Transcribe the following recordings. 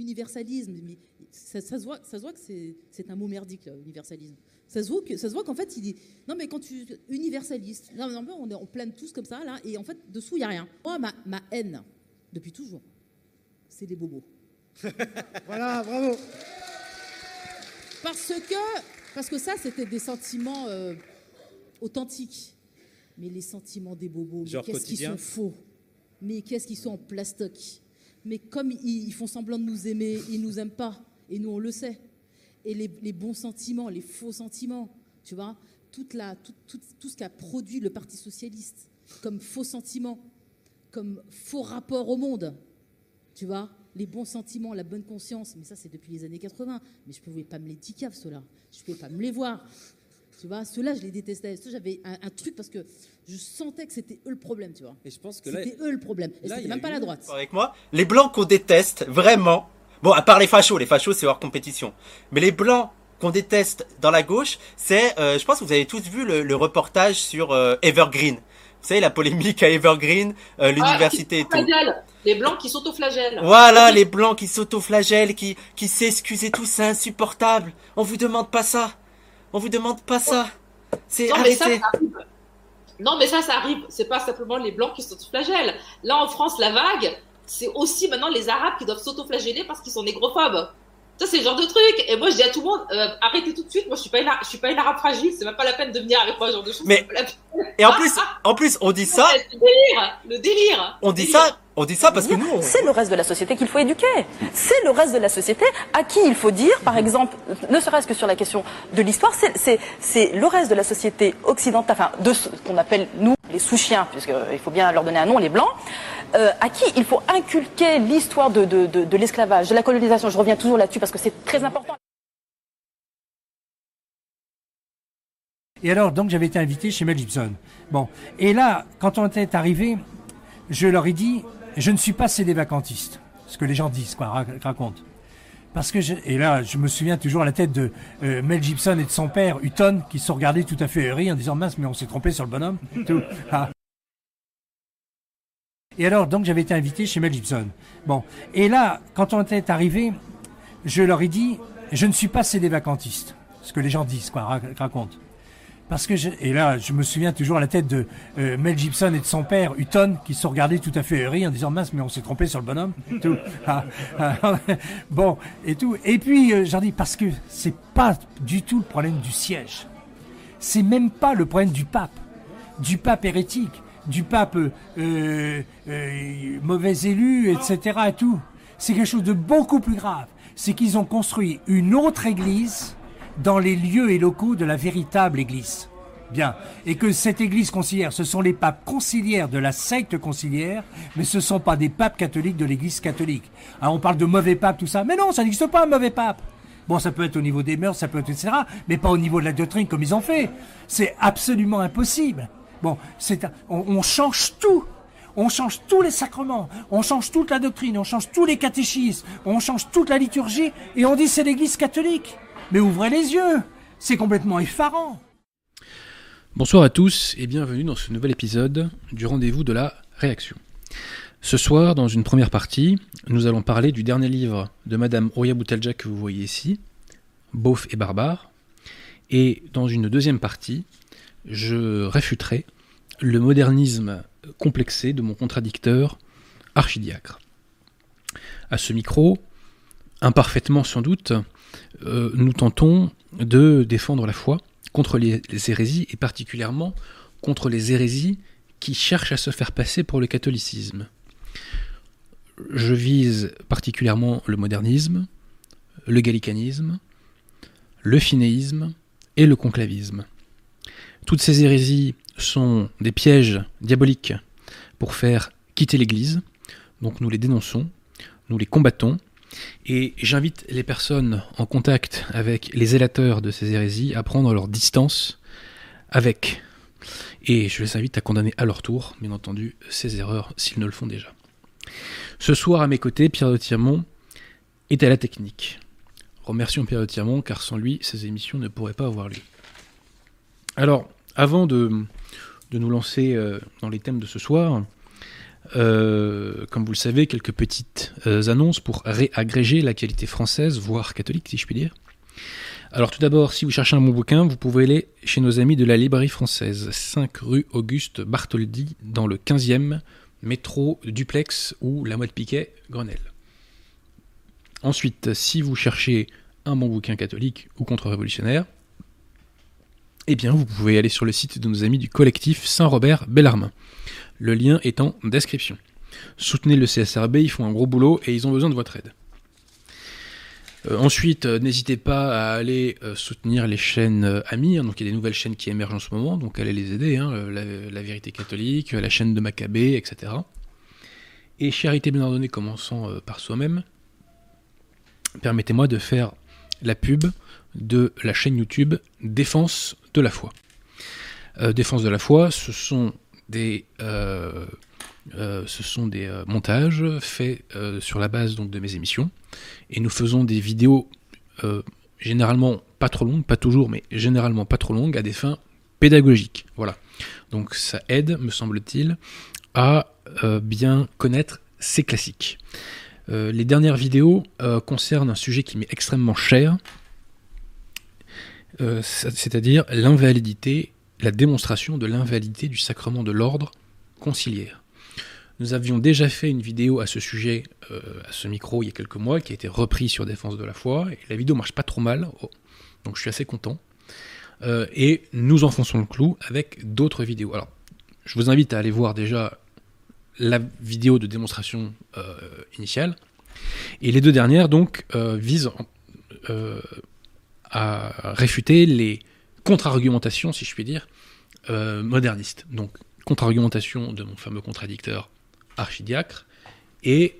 l'universalisme, mais ça, ça se voit, ça se voit que c'est, un mot merdique, là, l'universalisme. Ça se voit que, ça se voit qu'en fait, il dit, non mais quand tu universaliste, non, non, mais on, est, on plane tous comme ça là, et en fait dessous il y a rien. Moi, ma, ma haine depuis toujours, c'est les bobos. Voilà, bravo. Parce que, parce que ça, c'était des sentiments euh, authentiques. Mais les sentiments des bobos, qu'est-ce qu'ils sont faux? Mais qu'est-ce qu'ils sont en plastoc? Mais comme ils, font semblant de nous aimer, ils nous aiment pas. Et nous, on le sait. Et les, bons sentiments, les faux sentiments, tu vois, toute la, tout, tout, tout ce qu'a produit le Parti socialiste comme faux sentiments, comme faux rapport au monde, tu vois, les bons sentiments, la bonne conscience, mais ça c'est depuis les années 80, mais je pouvais pas me les ticaves ceux-là, je pouvais pas me les voir, tu vois, ceux-là je les détestais, ceux j'avais un, un truc parce que je sentais que c'était eux le problème, tu vois, Et je pense que là, c'était eux le problème, et là, c'était même pas la droite. avec moi. Les blancs qu'on déteste, vraiment. Bon, à part les fachos, les fachos c'est hors compétition. Mais les blancs qu'on déteste dans la gauche, c'est, euh, je pense que vous avez tous vu le, le reportage sur euh, Evergreen. Vous savez, la polémique à Evergreen, euh, l'université et tout. Flagelle. Les blancs qui s'autoflagellent. Voilà, les blancs qui s'autoflagellent, qui, qui s'excusent et tout, c'est insupportable. On vous demande pas ça. On vous demande pas ça. C'est Non, mais ça, ça arrive. Non, mais ça, ça arrive. C'est pas simplement les blancs qui s'autoflagellent. Là, en France, la vague, c'est aussi maintenant les arabes qui doivent s'autoflageller parce qu'ils sont négrophobes. Ça, c'est le genre de truc. Et moi, je dis à tout le monde, euh, arrêtez tout de suite. Moi, je suis pas une, je suis pas une arabe fragile. C'est même pas la peine de venir avec moi, ce genre de choses. Mais-. Et en plus, en plus, on dit ça, Le délire. Le délire. on dit Délire. ça, on dit ça parce que nous, on- C'est le reste de la société qu'il faut éduquer. C'est le reste de la société à qui il faut dire, par exemple, ne serait-ce que sur la question de l'histoire, c'est- le reste de la société occidentale, enfin de ce qu'on appelle nous les sous-chiens, puisqu'il faut bien leur donner un nom, les blancs, euh, à qui il faut inculquer l'histoire de, de, de, de l'esclavage, de la colonisation. Je reviens toujours là-dessus parce que c'est très important. Et alors, donc, j'avais été invité chez Mel Gibson. Bon. Et là, quand on était arrivé, je leur ai dit, je ne suis pas cédé vacantiste. Ce que les gens disent, quoi, rac- racontent. Parce que je, et là, je me souviens toujours à la tête de euh, Mel Gibson et de son père, Hutton, qui se sont regardés tout à fait ahuris en disant, mince, mais on s'est trompé sur le bonhomme. Tout. Ah. Et alors, donc, j'avais été invité chez Mel Gibson. Bon. Et là, quand on était arrivé, je leur ai dit, je ne suis pas cédé vacantiste. Ce que les gens disent, quoi, rac- racontent. Parce que je, et là, je me souviens toujours à la tête de euh, Mel Gibson et de son père, Hutton, qui se sont regardés tout à fait ahuris en disant mince, mais on s'est trompé sur le bonhomme. Tout. Ah, ah, bon, et tout. Et puis, euh, j'en dis parce que c'est pas du tout le problème du siège. C'est même pas le problème du pape, du pape hérétique, du pape euh, euh, mauvais élu, etc. Et tout. C'est quelque chose de beaucoup plus grave. C'est qu'ils ont construit une autre église dans les lieux et locaux de la véritable église. Bien. Et que cette église conciliaire, ce sont les papes conciliaires de la secte conciliaire, mais ce ne sont pas des papes catholiques de l'église catholique. Alors on parle de mauvais pape, tout ça. Mais non, ça n'existe pas un mauvais pape. Bon, ça peut être au niveau des mœurs, ça peut être, etc., mais pas au niveau de la doctrine comme ils ont fait. C'est absolument impossible. Bon, on, on change tout. On change tous les sacrements, on change toute la doctrine, on change tous les catéchismes, on change toute la liturgie, et on dit c'est l'église catholique. Mais ouvrez les yeux, c'est complètement effarant. Bonsoir à tous et bienvenue dans ce nouvel épisode du rendez-vous de la réaction. Ce soir, dans une première partie, nous allons parler du dernier livre de Madame Oya Boutelja que vous voyez ici, Beauf et barbare. Et dans une deuxième partie, je réfuterai le modernisme complexé de mon contradicteur archidiacre. À ce micro, imparfaitement sans doute, euh, nous tentons de défendre la foi contre les, les hérésies et particulièrement contre les hérésies qui cherchent à se faire passer pour le catholicisme. Je vise particulièrement le modernisme, le gallicanisme, le finéisme et le conclavisme. Toutes ces hérésies sont des pièges diaboliques pour faire quitter l'Église, donc nous les dénonçons, nous les combattons, et j'invite les personnes en contact avec les zélateurs de ces hérésies à prendre leur distance avec. Et je les invite à condamner à leur tour, bien entendu, ces erreurs s'ils ne le font déjà. Ce soir, à mes côtés, Pierre de Tirmont est à la technique. Remercions Pierre de Tirmont, car sans lui, ces émissions ne pourraient pas avoir lieu. Alors, avant de, de nous lancer euh, dans les thèmes de ce soir, Euh, comme vous le savez, quelques petites euh, annonces pour réagréger la qualité française, voire catholique si je puis dire. Alors tout d'abord, si vous cherchez un bon bouquin, vous pouvez aller chez nos amis de la librairie française, 5 rue Auguste Bartholdi, dans le 15e métro duplex ou la Motte Piquet, Grenelle. Ensuite, si vous cherchez un bon bouquin catholique ou contre-révolutionnaire, eh bien vous pouvez aller sur le site de nos amis du collectif Saint-Robert Bellarmin. Le lien est en description. Soutenez le CSRB, ils font un gros boulot et ils ont besoin de votre aide. Euh, ensuite, euh, n'hésitez pas à aller euh, soutenir les chaînes amies. Hein. donc il y a des nouvelles chaînes qui émergent en ce moment, donc allez les aider. Hein. la, Vérité catholique, la chaîne de Maccabée, etc. Et charité bien ordonnée, commençant par soi-même. Permettez-moi de faire la pub de la chaîne YouTube Défense de la foi. Défense de la foi, ce sont des euh, euh, montages faits euh, sur la base de mes émissions. Et nous faisons des vidéos généralement pas trop longues, pas toujours, mais généralement pas trop longues, à des fins pédagogiques. Voilà. Donc ça aide, me semble-t-il, à bien connaître ces classiques. les dernières vidéos concernent un sujet qui m'est extrêmement cher, c'est-à-dire l'invalidité, la démonstration de l'invalidité du sacrement de l'ordre conciliaire. Nous avions déjà fait une vidéo à ce sujet, euh, à ce micro, il y a quelques mois, qui a été reprise sur Défense de la foi. Et la vidéo marche pas trop mal, oh, donc je suis assez content. Euh, et nous enfonçons le clou avec d'autres vidéos. Alors, je vous invite à aller voir déjà la vidéo de démonstration euh, initiale. Et les deux dernières, donc, visent à réfuter les contre-argumentations, si je puis dire, modernistes. Donc, contre-argumentation de mon fameux contradicteur archidiacre, et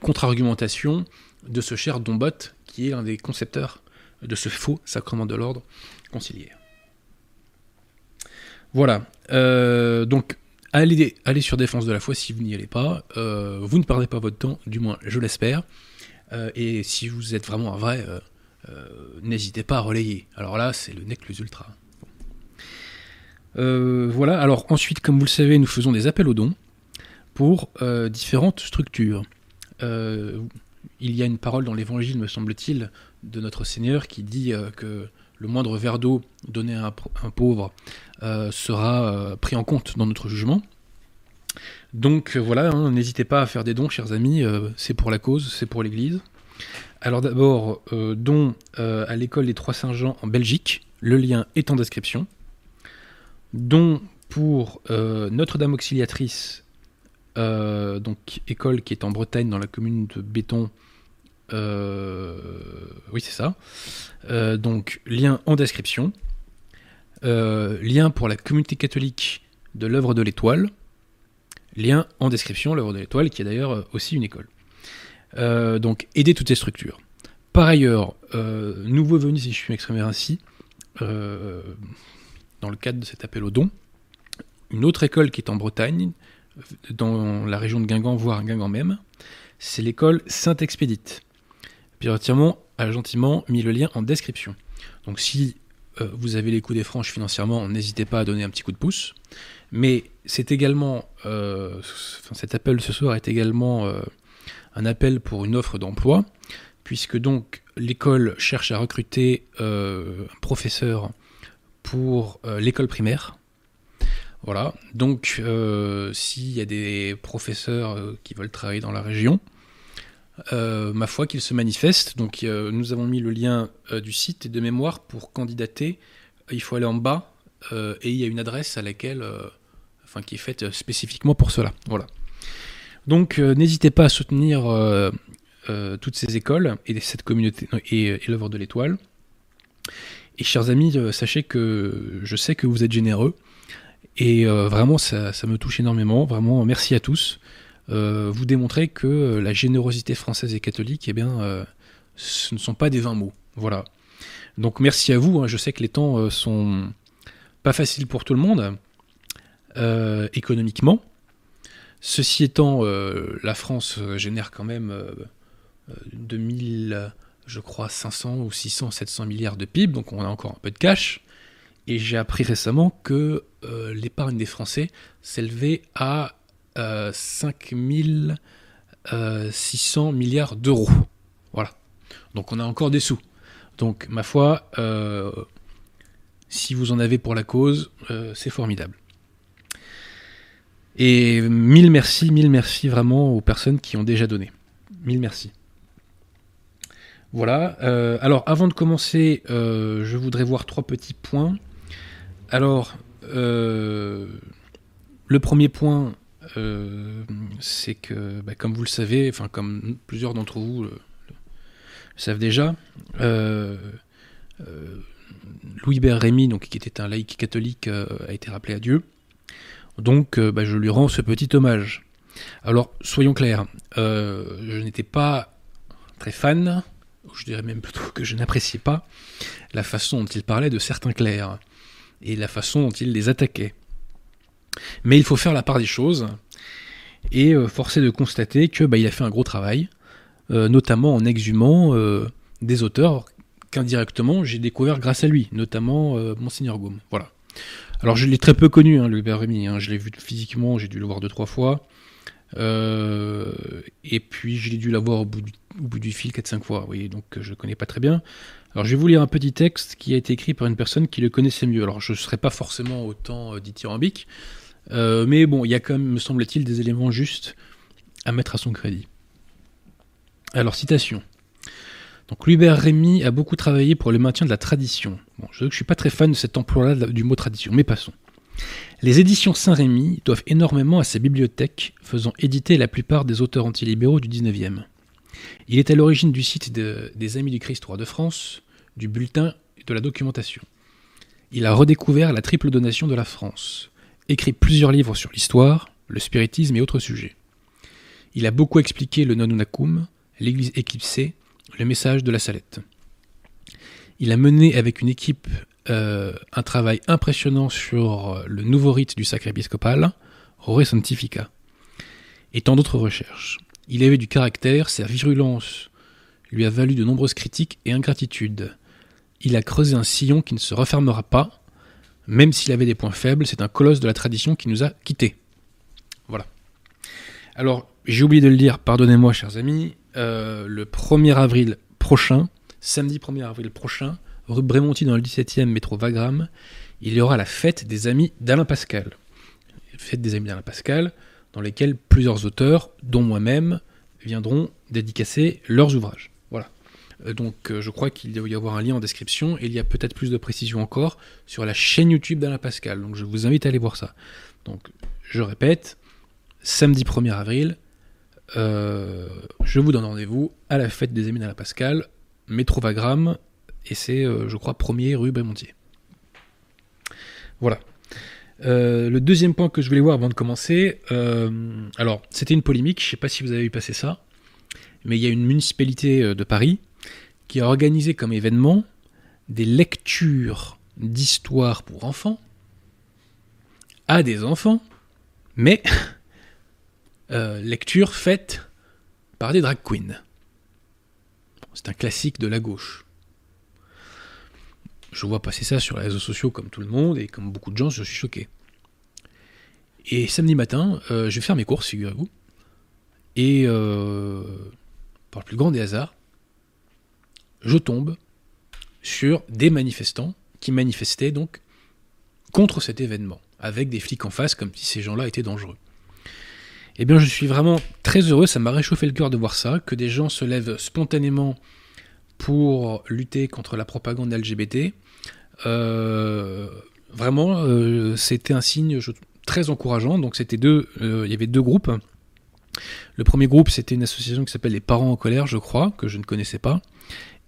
contre-argumentation de ce cher Dombot, qui est l'un des concepteurs de ce faux sacrement de l'ordre conciliaire. Voilà. Euh, donc, allez, sur Défense de la foi si vous n'y allez pas. Euh, vous ne perdez pas votre temps, du moins je l'espère. Euh, et si vous êtes vraiment un vrai, n'hésitez pas à relayer. Alors là, c'est le nec plus ultra. voilà. Alors ensuite, comme vous le savez, nous faisons des appels aux dons pour euh, différentes structures. Euh, il y a une parole dans l'Évangile, me semble-t-il, de notre Seigneur qui dit euh, que le moindre verre d'eau donné à un, pauvre sera pris en compte dans notre jugement. Donc voilà, hein, n'hésitez pas à faire des dons, chers amis, c'est pour la cause, c'est pour l'Église. Alors d'abord, don à l'école des Trois Saint-Jean en Belgique, le lien est en description. Don pour Notre-Dame Auxiliatrice euh, donc école qui est en Bretagne dans la commune de Béton. Euh, oui, c'est ça. Euh, donc lien en description. lien pour la communauté catholique de l'œuvre de l'étoile. Lien en description, l'œuvre de l'étoile, qui est d'ailleurs aussi une école. Donc aider toutes ces structures. Par ailleurs, nouveau venu, si je suis exprimé ainsi, dans le cadre de cet appel au don, une autre école qui est en Bretagne, dans la région de Guingamp, voire Guingamp même, c'est l'école Saint-Expédite. Pierre Tirmont a gentiment mis le lien en description. Donc si euh, vous avez les coups des franches financièrement, n'hésitez pas à donner un petit coup de pouce. Mais c'est également, euh, cet appel ce soir est également euh, un appel pour une offre d'emploi, puisque donc l'école cherche à recruter un professeur pour l'école primaire, voilà, donc euh, s'il y a des professeurs euh, qui veulent travailler dans la région, euh, ma foi qu'ils se manifestent. Donc nous avons mis le lien du site et de mémoire pour candidater. Il faut aller en bas et il y a une adresse à laquelle, enfin qui est faite spécifiquement pour cela. Voilà. Donc n'hésitez pas à soutenir toutes ces écoles et cette communauté et, l'œuvre de l'étoile. Et chers amis, sachez que je sais que vous êtes généreux. Et euh, vraiment, ça, me touche énormément. Vraiment, merci à tous. Euh, vous démontrez que la générosité française et catholique, eh bien, euh, ce ne sont pas des vains mots. Voilà. Donc merci à vous. Hein. Je sais que les temps sont pas faciles pour tout le monde, économiquement. Ceci étant, la France génère quand même 2000, je crois, 500 ou 600, 700 milliards de PIB, donc on a encore un peu de cash. Et j'ai appris récemment que euh, l'épargne des Français s'élevait à euh, 5600 milliards d'euros. Voilà. Donc on a encore des sous. Donc ma foi, euh, si vous en avez pour la cause, euh, c'est formidable. Et mille merci, mille merci vraiment aux personnes qui ont déjà donné. Mille merci. Voilà. euh, alors, avant de commencer, euh, je voudrais voir trois petits points. Alors, euh, le premier point, c'est que, bah, comme vous le savez, enfin comme plusieurs d'entre vous le, savent déjà, Louis-Hubert Rémy, qui était un laïc catholique, a été rappelé à Dieu. Donc, euh, bah, je lui rends ce petit hommage. Alors, soyons clairs, euh, je n'étais pas très fan, ou je dirais même plutôt que je n'appréciais pas la façon dont il parlait de certains clercs et la façon dont il les attaquait. Mais il faut faire la part des choses, et euh, force est de constater que bah, a fait un gros travail, notamment en exhumant des auteurs qu'indirectement j'ai découvert grâce à lui, notamment Monseigneur Gaume. Voilà. Alors je l'ai très peu connu, hein, Louis Rémy, hein, je l'ai vu physiquement, j'ai dû le voir deux trois fois. Euh, et puis je l'ai dû l'avoir au, bout du- au bout du fil 4-5 fois, oui, donc euh, je ne connais pas très bien. Alors je vais vous lire un petit texte qui a été écrit par une personne qui le connaissait mieux. Alors je ne serai pas forcément autant euh, dithyrambique, euh, mais bon, il y a quand même, me semble-t-il, des éléments justes à mettre à son crédit. Alors citation. Donc Louis-Hubert Rémy a beaucoup travaillé pour le maintien de la tradition. Bon, je ne suis pas très fan de cet emploi-là du mot tradition, mais passons. Les éditions Saint-Rémy doivent énormément à sa bibliothèque, faisant éditer la plupart des auteurs antilibéraux du XIXe. Il est à l'origine du site de- des Amis du Christ Roi de France, du bulletin et de la documentation. Il a redécouvert la triple donation de la France, écrit plusieurs livres sur l'histoire, le spiritisme et autres sujets. Il a beaucoup expliqué le Nonunacum, l'église éclipsée, le message de la Salette. Il a mené avec une équipe euh, un travail impressionnant sur le nouveau rite du sacre épiscopal, Rore Sanctifica, et tant d'autres recherches. Il avait du caractère, sa virulence lui a valu de nombreuses critiques et ingratitudes. Il a creusé un sillon qui ne se refermera pas, même s'il avait des points faibles, c'est un colosse de la tradition qui nous a quittés. Voilà. Alors, j'ai oublié de le dire, pardonnez-moi chers amis, euh, le 1er avril prochain, samedi 1er avril prochain, rue Brémonti dans le 17e métro Wagram, il y aura la fête des amis d'Alain Pascal. Fête des amis d'Alain Pascal, dans lesquelles plusieurs auteurs, dont moi-même, viendront dédicacer leurs ouvrages. Voilà. Euh, Donc euh, je crois qu'il doit y avoir un lien en description et il y a peut-être plus de précision encore sur la chaîne YouTube d'Alain Pascal. Donc je vous invite à aller voir ça. Donc je répète, samedi 1er avril, euh, je vous donne rendez-vous à la fête des amis d'Alain Pascal, métro Wagram, et c'est, euh, je crois, 1er rue Brémontier. Voilà. Euh, le deuxième point que je voulais voir avant de commencer, alors c'était une polémique, je ne sais pas si vous avez vu passer ça, mais il y a une municipalité de Paris qui a organisé comme événement des lectures d'histoire pour enfants à des enfants, mais euh, lectures faites par des drag queens. C'est un classique de la gauche. Je vois passer ça sur les réseaux sociaux comme tout le monde, et comme beaucoup de gens, je suis choqué. Et samedi matin, euh, je vais faire mes courses, figurez-vous. Et euh, par le plus grand des hasards, je tombe sur des manifestants qui manifestaient donc contre cet événement, avec des flics en face, comme si ces gens-là étaient dangereux. Eh bien, je suis vraiment très heureux, ça m'a réchauffé le cœur de voir ça, que des gens se lèvent spontanément pour lutter contre la propagande LGBT. Euh, vraiment, euh, c'était un signe très encourageant. Donc, c'était deux, euh, il y avait deux groupes. Le premier groupe, c'était une association qui s'appelle les Parents en colère, je crois, que je ne connaissais pas.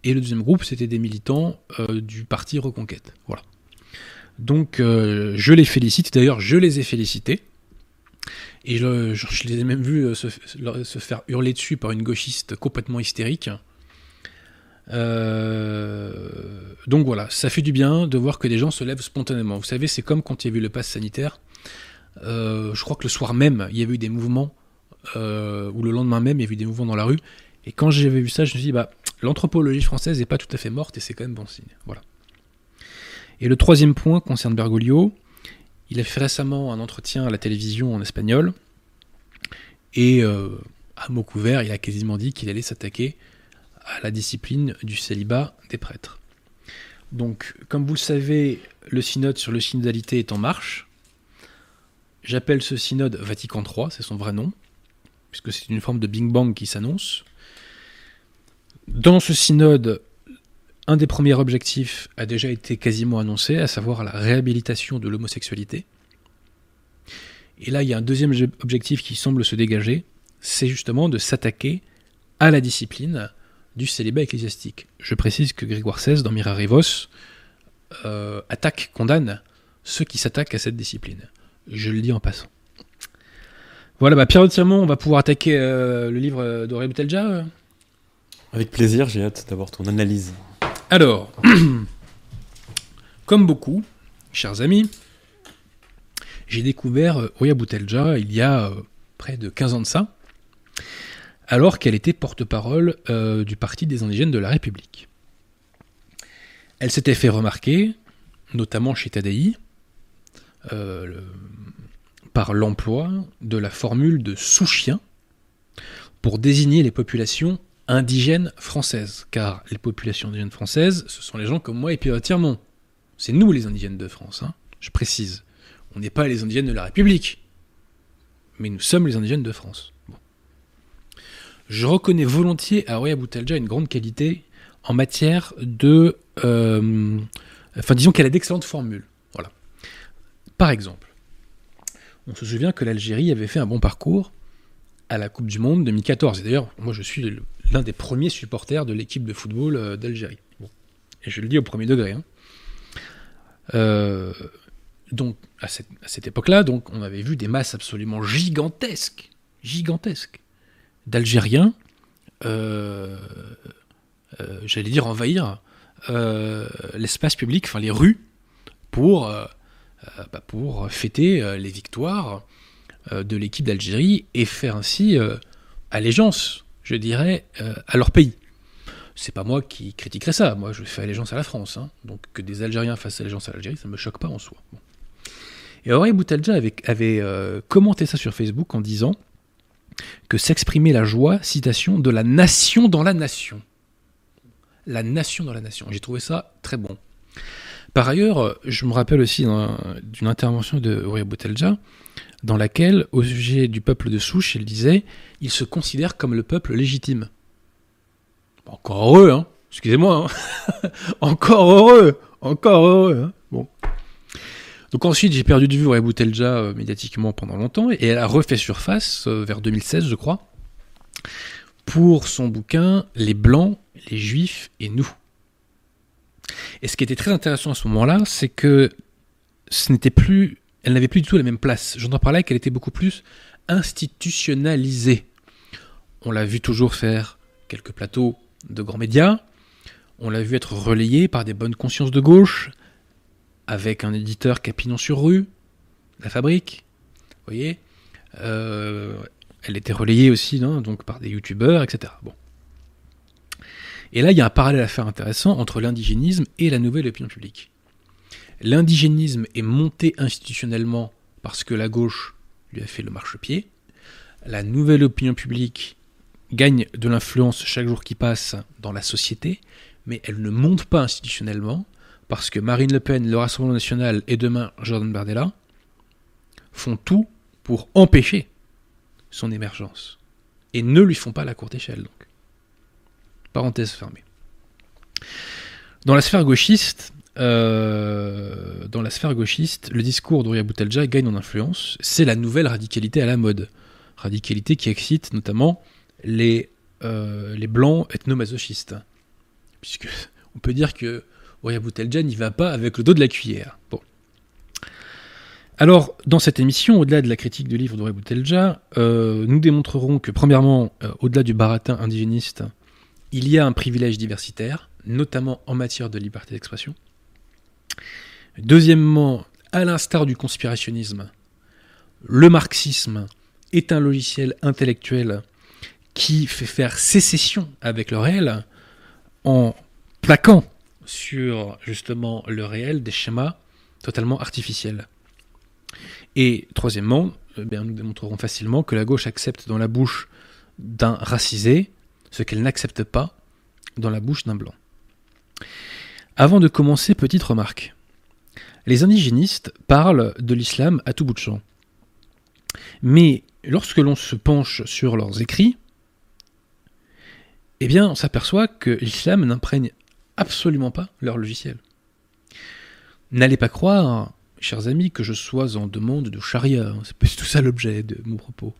Et le deuxième groupe, c'était des militants du parti Reconquête. Voilà. Donc, je les félicite. D'ailleurs, je les ai félicités. Et je, les ai même vus se, se, faire hurler dessus par une gauchiste complètement hystérique. Euh, donc voilà, ça fait du bien de voir que des gens se lèvent spontanément. Vous savez, c'est comme quand il y a eu le pass sanitaire. Euh, je crois que le soir même, il y avait eu des mouvements, euh, ou le lendemain même, il y avait eu des mouvements dans la rue. Et quand j'avais vu ça, je me suis dit, bah, l'anthropologie française n'est pas tout à fait morte et c'est quand même bon signe. Voilà. Et le troisième point concerne Bergoglio. Il a fait récemment un entretien à la télévision en espagnol. Et euh, à mot couvert, il a quasiment dit qu'il allait s'attaquer à la discipline du célibat des prêtres. Donc, comme vous le savez, le synode sur le synodalité est en marche. J'appelle ce synode Vatican III, c'est son vrai nom, puisque c'est une forme de Bing Bang qui s'annonce. Dans ce synode, un des premiers objectifs a déjà été quasiment annoncé, à savoir la réhabilitation de l'homosexualité. Et là, il y a un deuxième objectif qui semble se dégager, c'est justement de s'attaquer à la discipline du célibat ecclésiastique. Je précise que Grégoire XVI, dans Mirarivos, euh, attaque, condamne ceux qui s'attaquent à cette discipline. Je le dis en passant. Voilà, bah Pierre Tirmont, on va pouvoir attaquer euh, le livre d'Aurélien Boutelja Avec plaisir, j'ai hâte d'avoir ton analyse. Alors, comme beaucoup, chers amis, j'ai découvert Oya Boutelja il y a près de 15 ans de ça, alors qu'elle était porte-parole euh, du Parti des indigènes de la République. Elle s'était fait remarquer, notamment chez Tadaï, euh, par l'emploi de la formule de sous-chien pour désigner les populations indigènes françaises. Car les populations indigènes françaises, ce sont les gens comme moi et Pierre Tirmont. C'est nous les indigènes de France, hein, je précise. On n'est pas les indigènes de la République. Mais nous sommes les indigènes de France. Je reconnais volontiers à Roya Boutelja une grande qualité en matière de... Euh, enfin, disons qu'elle a d'excellentes formules. Voilà. Par exemple, on se souvient que l'Algérie avait fait un bon parcours à la Coupe du Monde 2014. Et d'ailleurs, moi, je suis l'un des premiers supporters de l'équipe de football euh, d'Algérie. Et je le dis au premier degré. Hein. Euh, donc, à cette, époque-là, donc, on avait vu des masses absolument gigantesques, gigantesques, d'Algériens, euh, j'allais dire envahir l'espace public, enfin les rues, pour, bah, pour fêter les victoires de l'équipe d'Algérie et faire ainsi allégeance, je dirais, à leur pays. C'est pas moi qui critiquerais ça, moi je fais allégeance à la France. Hein. Donc que des Algériens fassent allégeance à l'Algérie, ça ne me choque pas en soi. Et Aurélien Boutelja avait, commenté ça sur Facebook en disant que s'exprimer la joie, citation, de la nation dans la nation. La nation dans la nation. J'ai trouvé ça très bon. Par ailleurs, je me rappelle aussi d'une intervention de Uri Boutelja, dans laquelle, au sujet du peuple de souche, il disait il se considère comme le peuple légitime. Encore heureux, hein Excusez-moi, hein Encore heureux Encore heureux, hein Bon. Donc ensuite, j'ai perdu de vue Ray Boutelja euh, médiatiquement pendant longtemps, et elle a refait surface euh, vers 2016, je crois, pour son bouquin Les Blancs, les Juifs et nous. Et ce qui était très intéressant à ce moment-là, c'est que ce n'était plus, elle n'avait plus du tout la même place. J'entends par là qu'elle était beaucoup plus institutionnalisée. On l'a vu toujours faire quelques plateaux de grands médias. On l'a vu être relayé par des bonnes consciences de gauche, avec un éditeur Capinon sur rue, La Fabrique, vous voyez. Euh, elle était relayée aussi donc par des youtubeurs, etc. Bon. Et là, il y a un parallèle à faire intéressant entre l'indigénisme et la nouvelle opinion publique. L'indigénisme est monté institutionnellement parce que la gauche lui a fait le marchepied. La nouvelle opinion publique gagne de l'influence chaque jour qui passe dans la société, mais elle ne monte pas institutionnellement parce que Marine Le Pen, le Rassemblement national et demain Jordan Bardella font tout pour empêcher son émergence et ne lui font pas la courte échelle. Donc. Parenthèse fermée. Dans la sphère gauchiste, euh, dans la sphère gauchiste, le discours d'Ouria Boutelja gagne en influence. C'est la nouvelle radicalité à la mode. Radicalité qui excite notamment les, euh, les blancs ethnomasochistes. Puisque on peut dire que Oya Boutelja n'y va pas avec le dos de la cuillère. Bon. Alors, dans cette émission, au-delà de la critique du livre d'Oya Boutelja, euh, nous démontrerons que, premièrement, au-delà du baratin indigéniste, il y a un privilège diversitaire, notamment en matière de liberté d'expression. Deuxièmement, à l'instar du conspirationnisme, le marxisme est un logiciel intellectuel qui fait faire sécession avec le réel en plaquant sur justement le réel des schémas totalement artificiels. Et troisièmement, eh nous démontrerons facilement que la gauche accepte dans la bouche d'un racisé ce qu'elle n'accepte pas dans la bouche d'un blanc. Avant de commencer, petite remarque. Les indigénistes parlent de l'islam à tout bout de champ. Mais lorsque l'on se penche sur leurs écrits, eh bien, on s'aperçoit que l'islam n'imprègne absolument pas leur logiciel. N'allez pas croire, chers amis, que je sois en demande de charia. C'est tout ça l'objet de mon propos.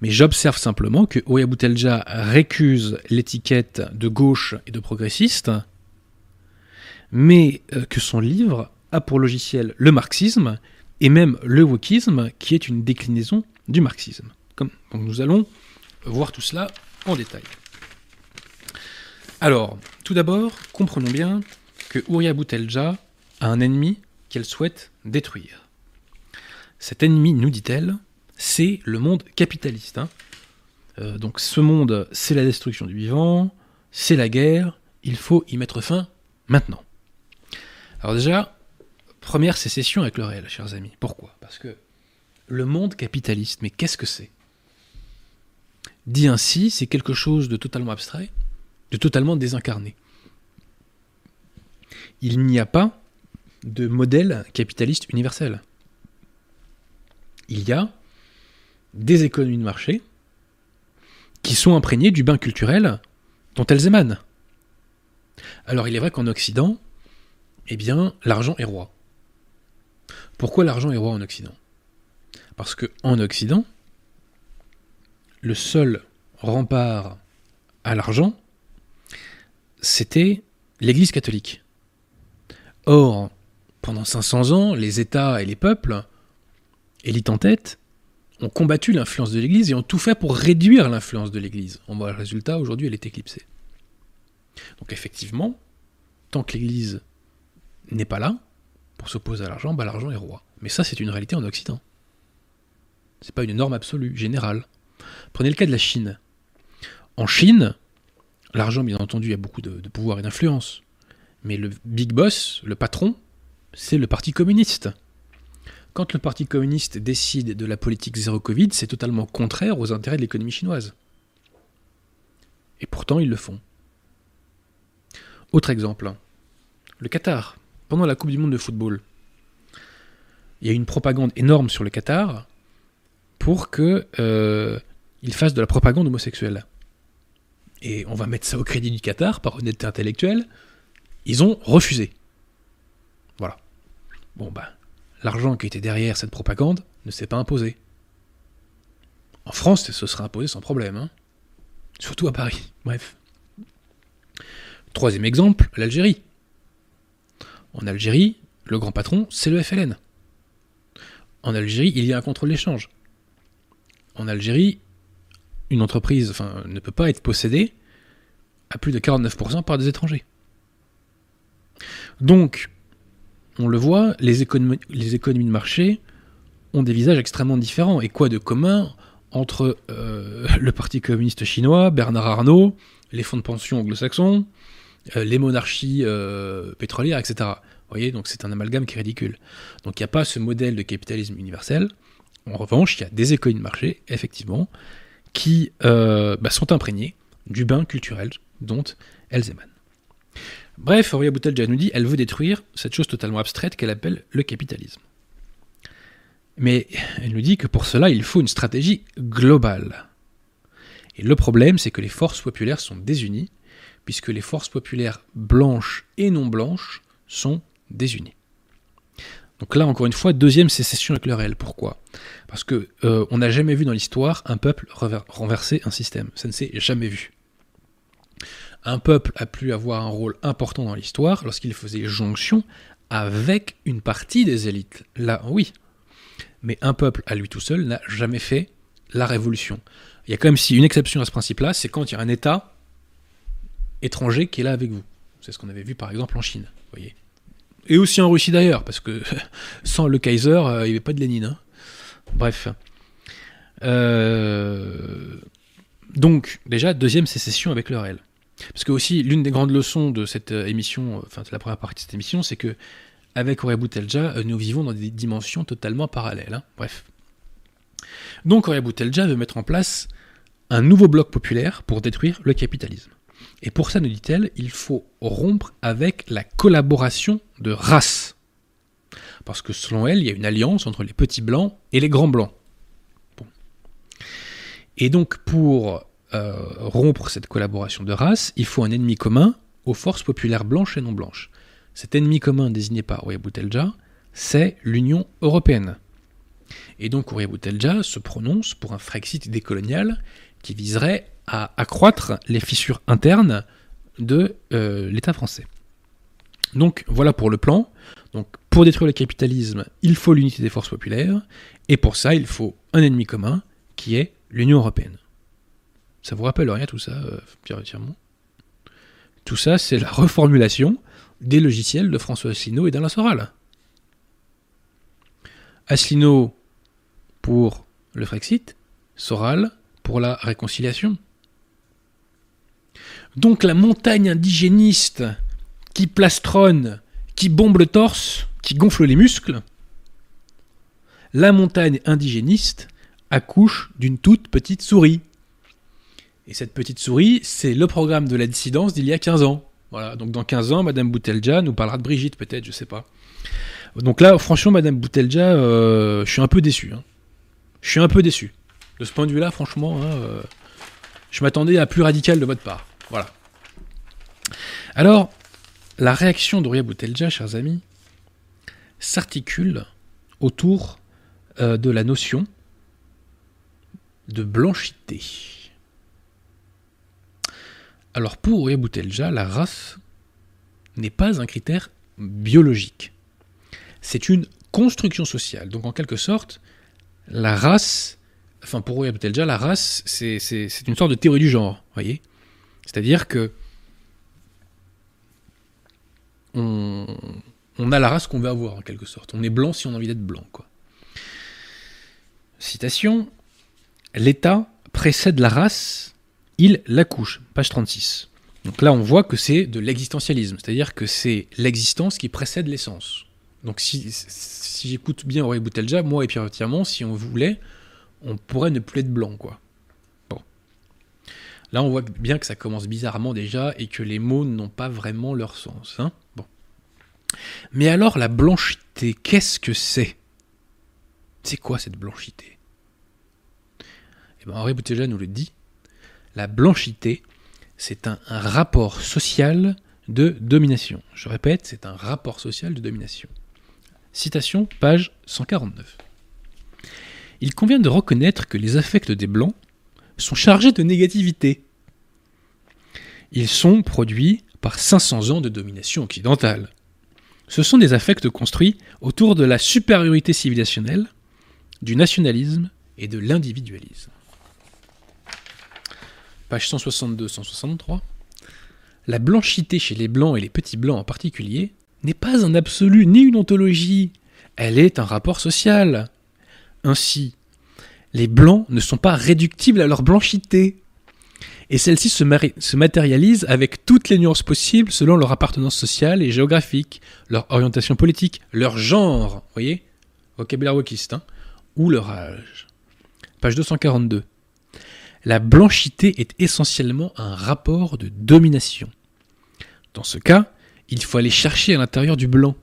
Mais j'observe simplement que Oya Boutelja récuse l'étiquette de gauche et de progressiste, mais euh, que son livre a pour logiciel le marxisme et même le wokisme, qui est une déclinaison du marxisme. Nous allons voir tout cela en détail. Alors, tout d'abord, comprenons bien que Ouria Boutelja a un ennemi qu'elle souhaite détruire. Cet ennemi, nous dit-elle, c'est le monde capitaliste. hein. Euh, donc ce monde, c'est la destruction du vivant, c'est la guerre, il faut y mettre fin maintenant. Alors déjà, première sécession avec le réel, chers amis. Pourquoi? Parce que le monde capitaliste, mais qu'est-ce que c'est? Dit ainsi, c'est quelque chose de totalement abstrait, de totalement désincarné. Il n'y a pas de modèle capitaliste universel. Il y a des économies de marché qui sont imprégnées du bain culturel dont elles émanent. Alors il est vrai qu'en Occident, eh bien, l'argent est roi. Pourquoi l'argent est roi en Occident? Parce que en Occident, le seul rempart à l'argent, c'était l'Église catholique. Or, pendant 500 ans, les États et les peuples, élites en tête, ont combattu l'influence de l'Église et ont tout fait pour réduire l'influence de l'Église. On voit le résultat, aujourd'hui elle est éclipsée. Donc effectivement, tant que l'Église n'est pas là, pour s'opposer à l'argent, bah l'argent est roi. Mais ça c'est une réalité en Occident. C'est pas une norme absolue, générale. Prenez le cas de la Chine. En Chine, l'argent bien entendu a beaucoup de, de pouvoir et d'influence. Mais le big boss, le patron, c'est le Parti communiste. Quand le Parti communiste décide de la politique zéro Covid, c'est totalement contraire aux intérêts de l'économie chinoise. Et pourtant, ils le font. Autre exemple, le Qatar. Pendant la Coupe du Monde de football, il y a eu une propagande énorme sur le Qatar pour que euh, fasse de la propagande homosexuelle. Et on va mettre ça au crédit du Qatar, par honnêteté intellectuelle, ils ont refusé. Voilà. Bon, bah, l'argent qui était derrière cette propagande ne s'est pas imposé. En France, ce serait imposé sans problème. hein. Surtout à Paris. Bref. Troisième exemple, l'Algérie. En Algérie, le grand patron, c'est le FLN. En Algérie, il y a un contrôle d'échange. En Algérie, une entreprise ne peut pas être possédée à plus de 49% par des étrangers. Donc, on le voit, les économies, de marché ont des visages extrêmement différents. Et quoi de commun entre euh, le Parti communiste chinois, Bernard Arnault, les fonds de pension anglo-saxons, les monarchies euh, pétrolières, etc. Vous voyez, donc c'est un amalgame qui est ridicule. Donc il n'y a pas ce modèle de capitalisme universel. En revanche, il y a des économies de marché, effectivement, qui euh, bah, sont imprégnées du bain culturel dont elles émanent. Bref, Auria Boutelja nous dit elle veut détruire cette chose totalement abstraite qu'elle appelle le capitalisme. Mais elle nous dit que pour cela, il faut une stratégie globale. Et le problème, c'est que les forces populaires sont désunies, puisque les forces populaires blanches et non blanches sont désunies. Donc là, encore une fois, deuxième sécession avec le réel. Pourquoi? Parce que euh, on n'a jamais vu dans l'histoire un peuple renverser un système. Ça ne s'est jamais vu. Un peuple a pu avoir un rôle important dans l'histoire lorsqu'il faisait jonction avec une partie des élites. Là, oui. Mais un peuple à lui tout seul n'a jamais fait la révolution. Il y a quand même si une exception à ce principe-là, c'est quand il y a un État étranger qui est là avec vous. C'est ce qu'on avait vu par exemple en Chine. Voyez. Et aussi en Russie d'ailleurs, parce que sans le Kaiser, euh, il n'y avait pas de Lénine. hein. Bref. Euh, Donc, déjà, deuxième sécession avec le réel. Parce que aussi, l'une des grandes leçons de cette euh, émission, enfin de la première partie de cette émission, c'est que avec nous vivons dans des dimensions totalement parallèles. hein. Bref. Donc Auria Boutelja veut mettre en place un nouveau bloc populaire pour détruire le capitalisme. Et pour ça, nous dit-elle, il faut rompre avec la collaboration de races. Parce que selon elle, il y a une alliance entre les petits blancs et les grands blancs. Et donc pour euh, rompre cette collaboration de races, il faut un ennemi commun aux forces populaires blanches et non blanches. Cet ennemi commun désigné par Ouya Boutelja, c'est l'Union européenne. Et donc Ouya Boutelja se prononce pour un Frexit décolonial qui viserait à accroître les fissures internes de euh, l'État français. Donc voilà pour le plan. Donc pour détruire le capitalisme, il faut l'unité des forces populaires, et pour ça, il faut un ennemi commun, qui est l'Union européenne. Ça vous rappelle rien tout ça, euh, Pierre Tirmont Tout ça, c'est la reformulation des logiciels de François Asselineau et d'Alain Soral. Asselineau pour le Frexit, Soral pour la réconciliation. Donc la montagne indigéniste qui plastronne, qui bombe le torse, qui gonfle les muscles, la montagne indigéniste accouche d'une toute petite souris. Et cette petite souris, c'est le programme de la dissidence d'il y a 15 ans. Voilà, donc dans 15 ans, Madame Boutelja nous parlera de Brigitte, peut-être, je sais pas. Donc là, franchement, Madame Boutelja, euh, je suis un peu déçu. hein. Je suis un peu déçu. De ce point de vue-là, franchement, hein, euh, je m'attendais à plus radical de votre part. Voilà. Alors, la réaction d'Ouria Boutelja, chers amis, s'articule autour euh, de la notion de blanchité. Alors pour Ouria Boutelja, la race n'est pas un critère biologique. C'est une construction sociale. Donc en quelque sorte, la race, enfin pour Ouria Boutelja, la race, c'est une sorte de théorie du genre, voyez C'est-à-dire que on, a la race qu'on veut avoir en quelque sorte. On est blanc si on a envie d'être blanc, quoi. Citation L'État précède la race, il l'accouche. Page 36. Donc là, on voit que c'est de l'existentialisme, c'est-à-dire que c'est l'existence qui précède l'essence. Donc si, si j'écoute bien Aurélie Boutelja, moi et Pierre Tirmont, si on voulait, on pourrait ne plus être blanc, quoi. Là, on voit bien que ça commence bizarrement déjà et que les mots n'ont pas vraiment leur sens. Hein. Mais alors, la blanchité, qu'est-ce que c'est? C'est quoi cette blanchité? Eh bien, Henri Boutelja nous le dit. La blanchité, c'est un, un rapport social de domination. Je répète, c'est un rapport social de domination. Citation, page 149. Il convient de reconnaître que les affects des Blancs sont chargés de négativité. Ils sont produits par 500 ans de domination occidentale. Ce sont des affects construits autour de la supériorité civilisationnelle, du nationalisme et de l'individualisme. Page 162-163. La blanchité chez les blancs et les petits blancs en particulier n'est pas un absolu ni une ontologie, elle est un rapport social. Ainsi, les blancs ne sont pas réductibles à leur blanchité, et celle-ci se, matérialise avec toutes les nuances possibles selon leur appartenance sociale et géographique, leur orientation politique, leur genre, voyez, vocabulaire wokiste, hein, ou leur âge. Page 242. La blanchité est essentiellement un rapport de domination. Dans ce cas, il faut aller chercher à l'intérieur du blanc,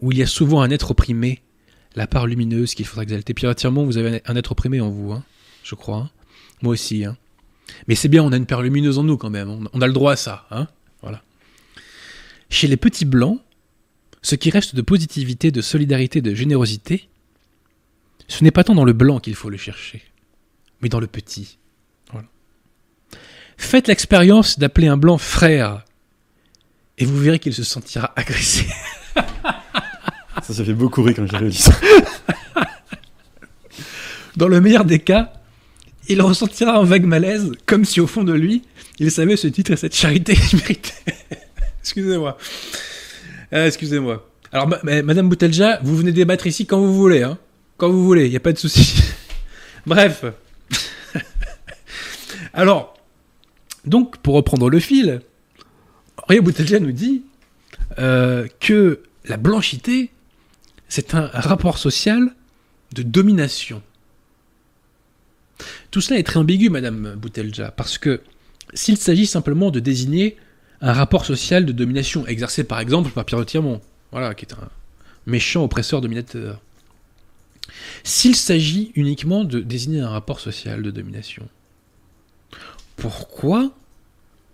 où il y a souvent un être opprimé, la part lumineuse qu'il faudra exalter. Pierre Tirmont, vous avez un être opprimé en vous, hein, je crois. hein. Moi aussi. Hein. Mais c'est bien, on a une part lumineuse en nous quand même. On- a le droit à ça. Voilà. Chez les petits blancs, ce qui reste de positivité, de solidarité, de générosité, ce n'est pas tant dans le blanc qu'il faut le chercher, mais dans le petit. Faites l'expérience d'appeler un blanc frère, et vous verrez qu'il se sentira agressé. Ça, ça fait beaucoup rire quand j'ai réussi ça. Dans le meilleur des cas, il ressentira un vague malaise, comme si au fond de lui, il savait ce titre et cette charité qu'il méritait. excusez-moi. Euh, excusez-moi. Alors, ma- ma- Madame Boutelja, vous venez débattre ici quand vous voulez, hein. Quand vous voulez, il n'y a pas de souci. Bref. Alors, donc, pour reprendre le fil, Ria Boutelja nous dit euh, que la blanchité, c'est un rapport social de domination. Tout cela est très ambigu, Madame Boutelja, parce que s'il s'agit simplement de désigner un rapport social de domination exercé par exemple par Pierre de voilà, qui est un méchant oppresseur dominateur. S'il s'agit uniquement de désigner un rapport social de domination, pourquoi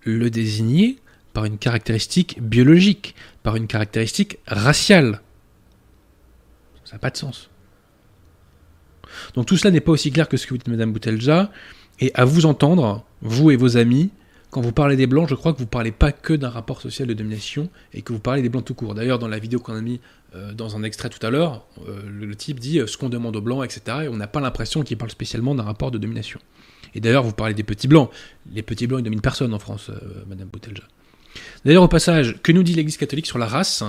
le désigner par une caractéristique biologique, par une caractéristique raciale? Ça n'a pas de sens. Donc tout cela n'est pas aussi clair que ce que vous dites, Madame Boutelja, et à vous entendre, vous et vos amis, quand vous parlez des blancs, je crois que vous ne parlez pas que d'un rapport social de domination et que vous parlez des blancs tout court. D'ailleurs, dans la vidéo qu'on a mis euh, dans un extrait tout à l'heure, euh, le, type dit euh, ce qu'on demande aux blancs, etc. Et on n'a pas l'impression qu'il parle spécialement d'un rapport de domination. Et d'ailleurs, vous parlez des petits blancs. Les petits blancs, ils dominent personne en France, Madame Boutelja. D'ailleurs, au passage, que nous dit l'Église catholique sur la race?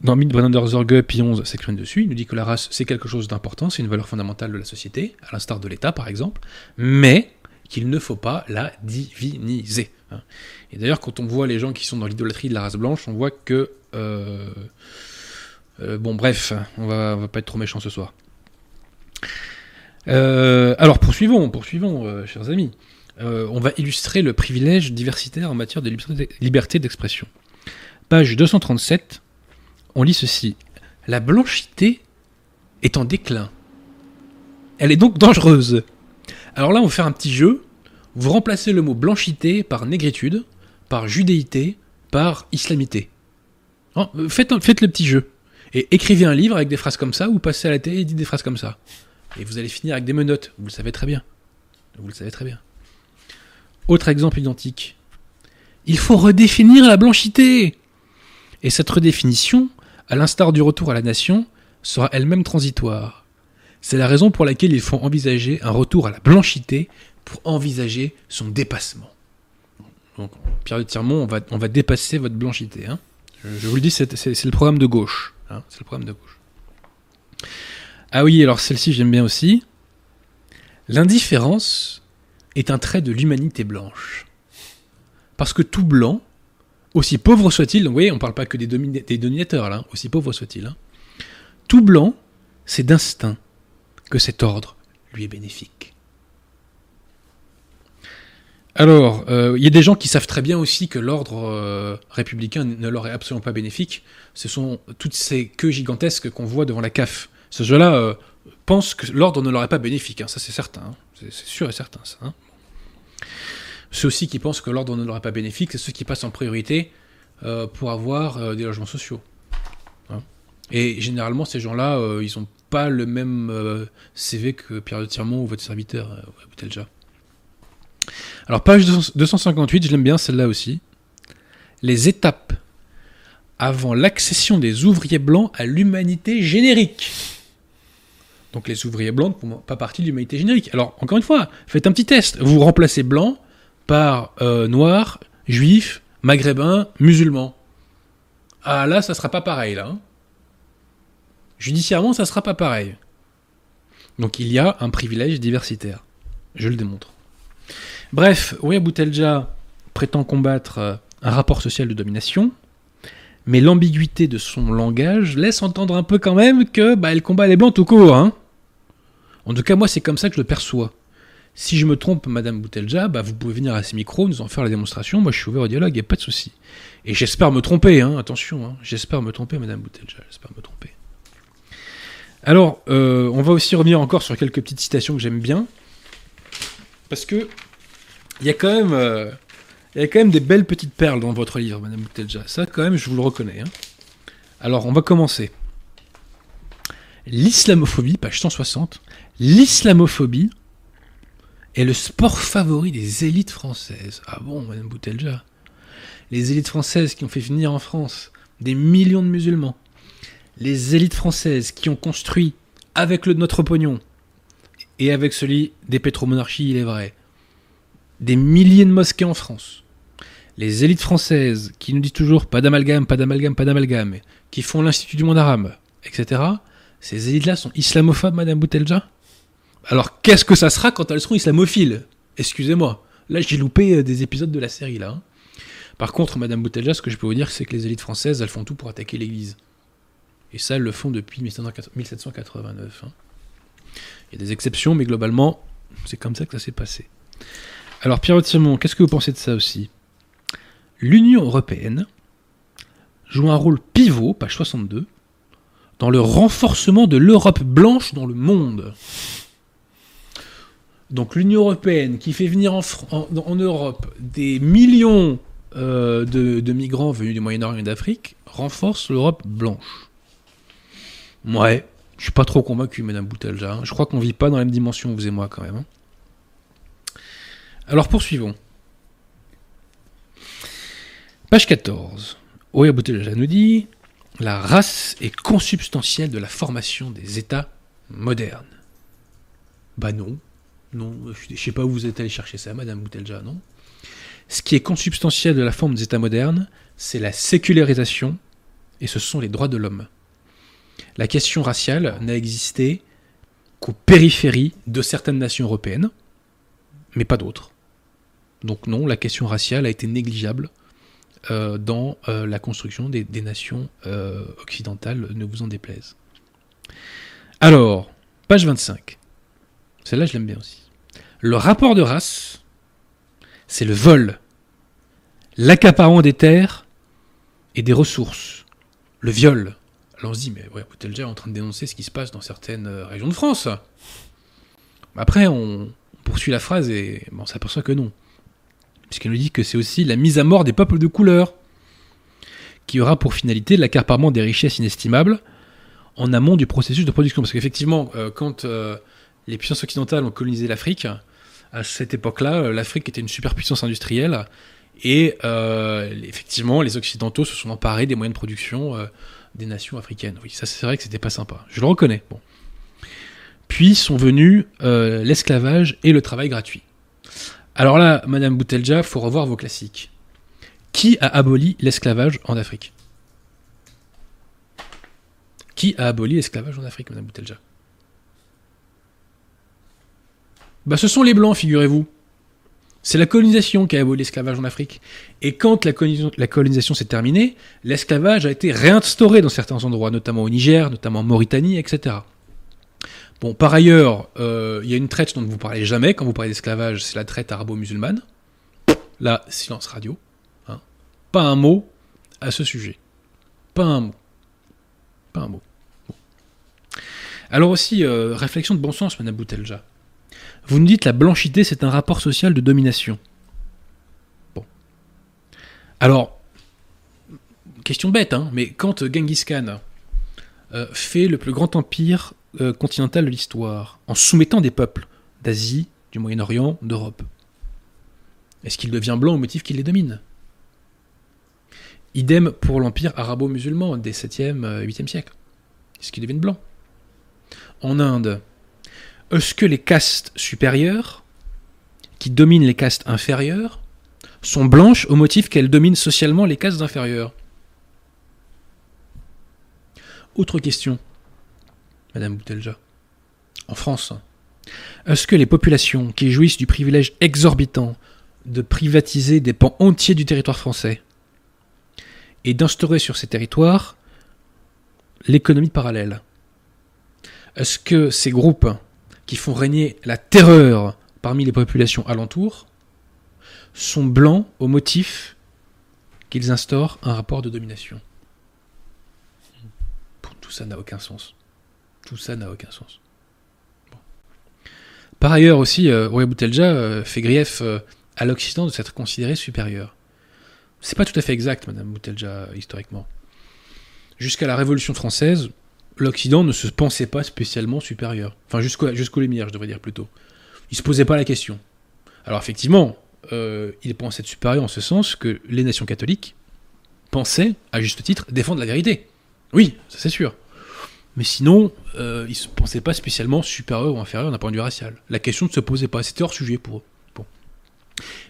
Dans Mitbrenner Zorge, Pi 11 s'exprime dessus, il nous dit que la race c'est quelque chose d'important, c'est une valeur fondamentale de la société, à l'instar de l'État par exemple, mais qu'il ne faut pas la diviniser. Hein. Et d'ailleurs, quand on voit les gens qui sont dans l'idolâtrie de la race blanche, on voit que... Euh, euh, bon, bref, on va, va pas être trop méchant ce soir. Euh, alors, poursuivons, poursuivons, chers amis. on va illustrer le privilège diversitaire en matière de liberté d'expression. Page 237, on lit ceci. La blanchité est en déclin. Elle est donc dangereuse. Alors là, on faire un petit jeu. Vous remplacez le mot blanchité par négritude, par judéité, par islamité. Hein, faites, faites, le petit jeu. Et écrivez un livre avec des phrases comme ça, ou passez à la télé et dites des phrases comme ça. Et vous allez finir avec des menottes. Vous le savez très bien. Vous le savez très bien. Autre exemple identique. Il faut redéfinir la blanchité. Et cette redéfinition, à l'instar du retour à la nation, sera elle-même transitoire. C'est la raison pour laquelle il faut envisager un retour à la blanchité pour envisager son dépassement. Donc, Pierre de Tirmont, on va, dépasser votre blanchité. Hein. Je, vous le dis. Hein. c'est le programme de gauche. Ah oui, alors celle-ci, j'aime bien aussi. L'indifférence est un trait de l'humanité blanche. Parce que tout blanc, aussi pauvre soit-il, vous voyez, on ne parle pas que des, dominateurs là, aussi pauvre soit-il, hein. tout blanc, c'est d'instinct que cet ordre lui est bénéfique. Alors, euh, il y a des gens qui savent très bien aussi que l'ordre euh, républicain ne leur est absolument pas bénéfique. Ce sont toutes ces queues gigantesques qu'on voit devant la CAF. Ce jeu-là euh, pense que l'ordre ne leur est pas bénéfique, hein. ça c'est certain. Hein. C'est sûr et certain ça. Ceux aussi qui pensent que l'ordre ne leur est pas bénéfique, c'est ceux qui passent en priorité pour avoir des logements sociaux. Et généralement, ces gens-là, ils ont pas le même euh, CV que Pierre de Tirmont ou votre serviteur, euh, déjà. Alors, page 258, je l'aime bien celle-là aussi. Les étapes avant l'accession des ouvriers blancs à l'humanité générique. Donc les ouvriers blancs ne font pas partie de l'humanité générique. Alors, encore une fois, faites un petit test. Vous remplacez blanc par euh, noir, juif, maghrébin, musulman. Ah là, ça sera pas pareil là. Hein. Judiciairement, ça sera pas pareil. Donc il y a un privilège diversitaire. Je le démontre. Bref, Ouya Boutelja prétend combattre euh, un rapport social de domination, mais l'ambiguïté de son langage laisse entendre un peu quand même que bah, elle combat les blancs tout court. Hein en tout cas, moi, c'est comme ça que je le perçois. Si je me trompe, Madame Boutelja, bah, vous pouvez venir à ces micros, nous en faire la démonstration. Moi, je suis ouvert au dialogue, il n'y a pas de souci. Et j'espère me tromper, hein, attention, hein. j'espère me tromper, Madame Boutelja, j'espère me tromper. Alors, euh, on va aussi revenir encore sur quelques petites citations que j'aime bien. Parce que il y a quand même, euh, y a quand même des belles petites perles dans votre livre, Madame Boutelja. Ça, quand même, je vous le reconnais. Hein. Alors, on va commencer. L'islamophobie, page 160. L'islamophobie est le sport favori des élites françaises. Ah bon, Madame Boutelja? Les élites françaises qui ont fait venir en France des millions de musulmans, les élites françaises qui ont construit avec le, notre pognon et avec celui des pétromonarchies, il est vrai, des milliers de mosquées en France, les élites françaises qui nous disent toujours pas d'amalgame, pas d'amalgame, pas d'amalgame, qui font l'Institut du monde arabe, etc., ces élites-là sont islamophobes, Madame Boutelja? Alors qu'est-ce que ça sera quand elles seront islamophiles Excusez-moi. Là, j'ai loupé euh, des épisodes de la série, là. Hein. Par contre, Madame Boutelja, ce que je peux vous dire, c'est que les élites françaises, elles font tout pour attaquer l'Église. Et ça, elles le font depuis 1789. hein. Il y a des exceptions, mais globalement, c'est comme ça que ça s'est passé. Alors, Pierre Simon, qu'est-ce que vous pensez de ça aussi? L'Union européenne joue un rôle pivot, page 62, dans le renforcement de l'Europe blanche dans le monde. Donc l'Union européenne qui fait venir en, Europe des millions euh, de, migrants venus du Moyen-Orient et d'Afrique renforce l'Europe blanche. Ouais, je suis pas trop convaincu, Madame Boutelja. hein. Je crois qu'on vit pas dans la même dimension, vous et moi, quand même. hein. Alors poursuivons. Page 14. Oya Boutelja nous dit La race est consubstantielle de la formation des États modernes. Bah non. Non, je je sais pas où vous êtes allé chercher ça, Madame Boutelja, non Ce qui est consubstantiel de la forme des États modernes, c'est la sécularisation et ce sont les droits de l'homme. La question raciale n'a existé qu'aux périphéries de certaines nations européennes, mais pas d'autres. Donc non, la question raciale a été négligeable euh, dans euh, la construction des, des nations euh, occidentales, ne vous en déplaise. Alors, page 25. Celle-là, je l'aime bien aussi. Le rapport de race, c'est le vol, l'accaparement des terres et des ressources, le viol. Alors on se dit, mais ouais, Boutelja est en train de dénoncer ce qui se passe dans certaines euh, régions de France. Après, on poursuit la phrase et on s'aperçoit que non. Puisqu'elle nous dit que c'est aussi la mise à mort des peuples de couleur, qui aura pour finalité l'accaparement des richesses inestimables en amont du processus de production. Parce qu'effectivement, euh, quand euh, les puissances occidentales ont colonisé l'Afrique, à cette époque-là, euh, l'Afrique était une superpuissance industrielle, et euh, effectivement, les Occidentaux se sont emparés des moyens de production euh, des nations africaines. Oui, ça c'est vrai que c'était pas sympa. Je le reconnais. Puis sont venus l'esclavage et le travail gratuit. Alors là, Madame Boutelja, faut revoir vos classiques. Qui a aboli l'esclavage en Afrique? Qui a aboli l'esclavage en Afrique, Madame Boutelja? Bah, ce sont les blancs, figurez-vous. C'est la colonisation qui a aboli l'esclavage en Afrique. Et quand la, colonisation- s'est terminée, l'esclavage a été réinstauré dans certains endroits, notamment au Niger, notamment en Mauritanie, etc. Bon, par ailleurs, euh, il y a une traite dont vous parlez jamais quand vous parlez d'esclavage, c'est la traite arabo-musulmane. Là, silence radio. hein. Pas un mot à ce sujet. Pas un mot. Pas un mot. Alors aussi, euh, réflexion de bon sens, Madame Boutelja. Vous nous dites la blanchité, c'est un rapport social de domination. Bon. Alors, question bête, hein, mais quand euh, Genghis Khan euh, fait le plus grand empire euh, continental de l'histoire, en soumettant des peuples d'Asie, du Moyen-Orient, d'Europe, est-ce qu'il devient blanc au motif qu'il les domine? Idem pour l'empire arabo-musulman des 7e, euh, 8e siècles. Est-ce qu'ils deviennent blancs En Inde, est-ce que les castes supérieures, qui dominent les castes inférieures, sont blanches au motif qu'elles dominent socialement les castes inférieures? Autre question, Madame Boutelja. En France, est-ce que les populations qui jouissent du privilège exorbitant de privatiser des pans entiers du territoire français et d'instaurer sur ces territoires l'économie parallèle, est-ce que ces groupes qui font régner la terreur parmi les populations alentours sont blancs au motif qu'ils instaurent un rapport de domination. Tout ça n'a aucun sens. Tout ça n'a aucun sens. Par ailleurs aussi, euh, Roya Boutelja euh, fait grief euh, à l'Occident de s'être considéré supérieur. C'est pas tout à fait exact, Madame Boutelja, euh, historiquement. Jusqu'à la Révolution française, l'Occident ne se pensait pas spécialement supérieur. Enfin, jusqu'au jusqu'aux Lumières, je devrais dire plutôt. Il se posait pas la question. Alors effectivement, euh, il pensait être supérieur en ce sens que les nations catholiques pensaient, à juste titre, défendre la vérité. Oui, ça c'est sûr. Mais sinon, euh, ils ne se pensaient pas spécialement supérieur ou inférieur d'un point de vue racial. La question ne se posait pas, c'était hors sujet pour eux. Bon.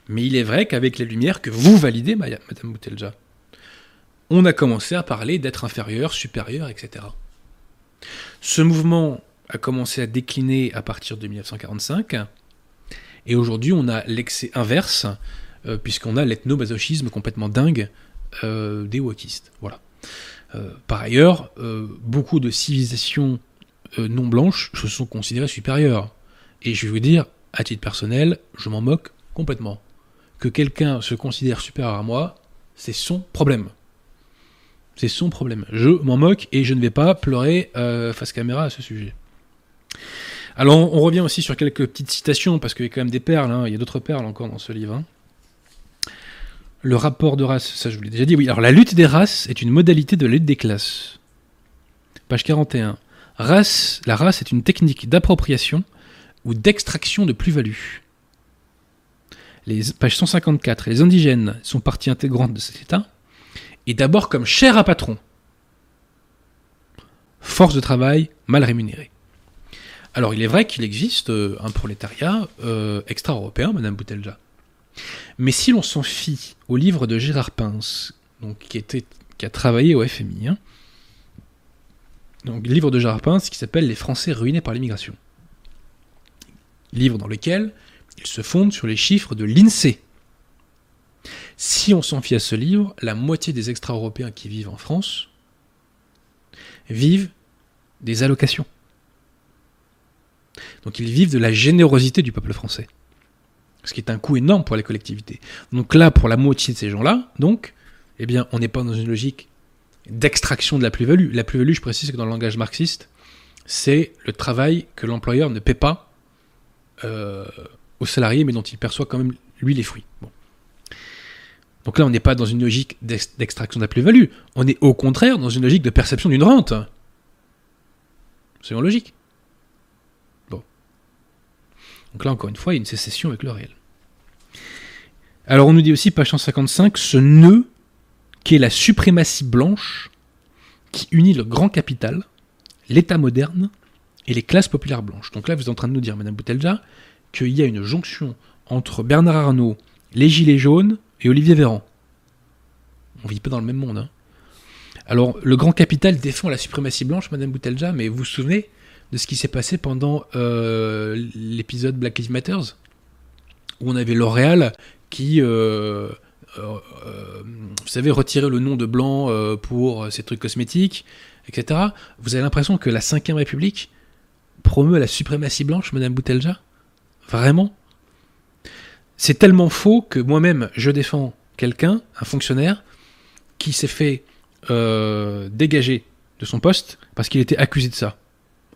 Mais il est vrai qu'avec les Lumières que vous validez, Madame Boutelja, on a commencé à parler d'être inférieur, supérieur, etc. Ce mouvement a commencé à décliner à partir de 1945, et aujourd'hui on a l'excès inverse euh, puisqu'on a l'ethnomasochisme complètement dingue euh, des wokistes. Voilà. Euh, par ailleurs, beaucoup de civilisations non blanches se sont considérées supérieures. Et je vais vous dire, à titre personnel, je m'en moque complètement. Que quelqu'un se considère supérieur à moi, c'est son problème. C'est son problème. Je m'en moque et je ne vais pas pleurer euh, face caméra à ce sujet. Alors, on revient aussi sur quelques petites citations, parce qu'il y a quand même des perles, hein. il y a d'autres perles encore dans ce livre. hein. Le rapport de race, ça je vous l'ai déjà dit, oui. Alors, la lutte des races est une modalité de la lutte des classes. Page 41. Race, la race est une technique d'appropriation ou d'extraction de plus-value. Les, page 154. Les indigènes sont partie intégrante de cet État, et d'abord comme chair à patron. Force de travail mal rémunérée. Alors, il est vrai qu'il existe euh, un prolétariat euh, extra-européen, Madame Boutelja. Mais si l'on s'en fie au livre de Gérard Pince, donc, qui, a travaillé au FMI, hein, livre de Gérard Pince qui s'appelle Les Français ruinés par l'immigration. Livre dans lequel il se fonde sur les chiffres de l'INSEE. Si on s'en fie à ce livre, la moitié des extra-européens qui vivent en France vivent des allocations. Donc ils vivent de la générosité du peuple français. Ce qui est un coût énorme pour les collectivités. Donc là, pour la moitié de ces gens-là, donc, eh bien, on n'est pas dans une logique d'extraction de la plus-value. La plus-value, je précise que dans le langage marxiste, c'est le travail que l'employeur ne paie pas euh, aux salariés, mais dont il perçoit quand même, lui, les fruits. Donc là, on n'est pas dans une logique d'ex- d'extraction de la plus-value. On est au contraire dans une logique de perception d'une rente. C'est en logique. Bon. Donc là, encore une fois, il y a une sécession avec le réel. Alors, on nous dit aussi, page 155, ce nœud qui est la suprématie blanche qui unit le grand capital, l'État moderne et les classes populaires blanches. Donc là, vous êtes en train de nous dire, Madame Boutelja, qu'il y a une jonction entre Bernard Arnault, les Gilets jaunes et Olivier Véran. On vit pas dans le même monde. hein. Alors, le grand capital défend la suprématie blanche, Madame Boutelja, mais vous vous souvenez de ce qui s'est passé pendant euh, l'épisode Black Lives Matter? Où on avait L'Oréal qui, euh, euh, vous savez, retirait le nom de blanc pour ses trucs cosmétiques, etc. Vous avez l'impression que la 5ème République promeut la suprématie blanche, Madame Boutelja? Vraiment? C'est tellement faux que moi-même, je défends quelqu'un, un fonctionnaire, qui s'est fait euh, dégager de son poste parce qu'il était accusé de ça.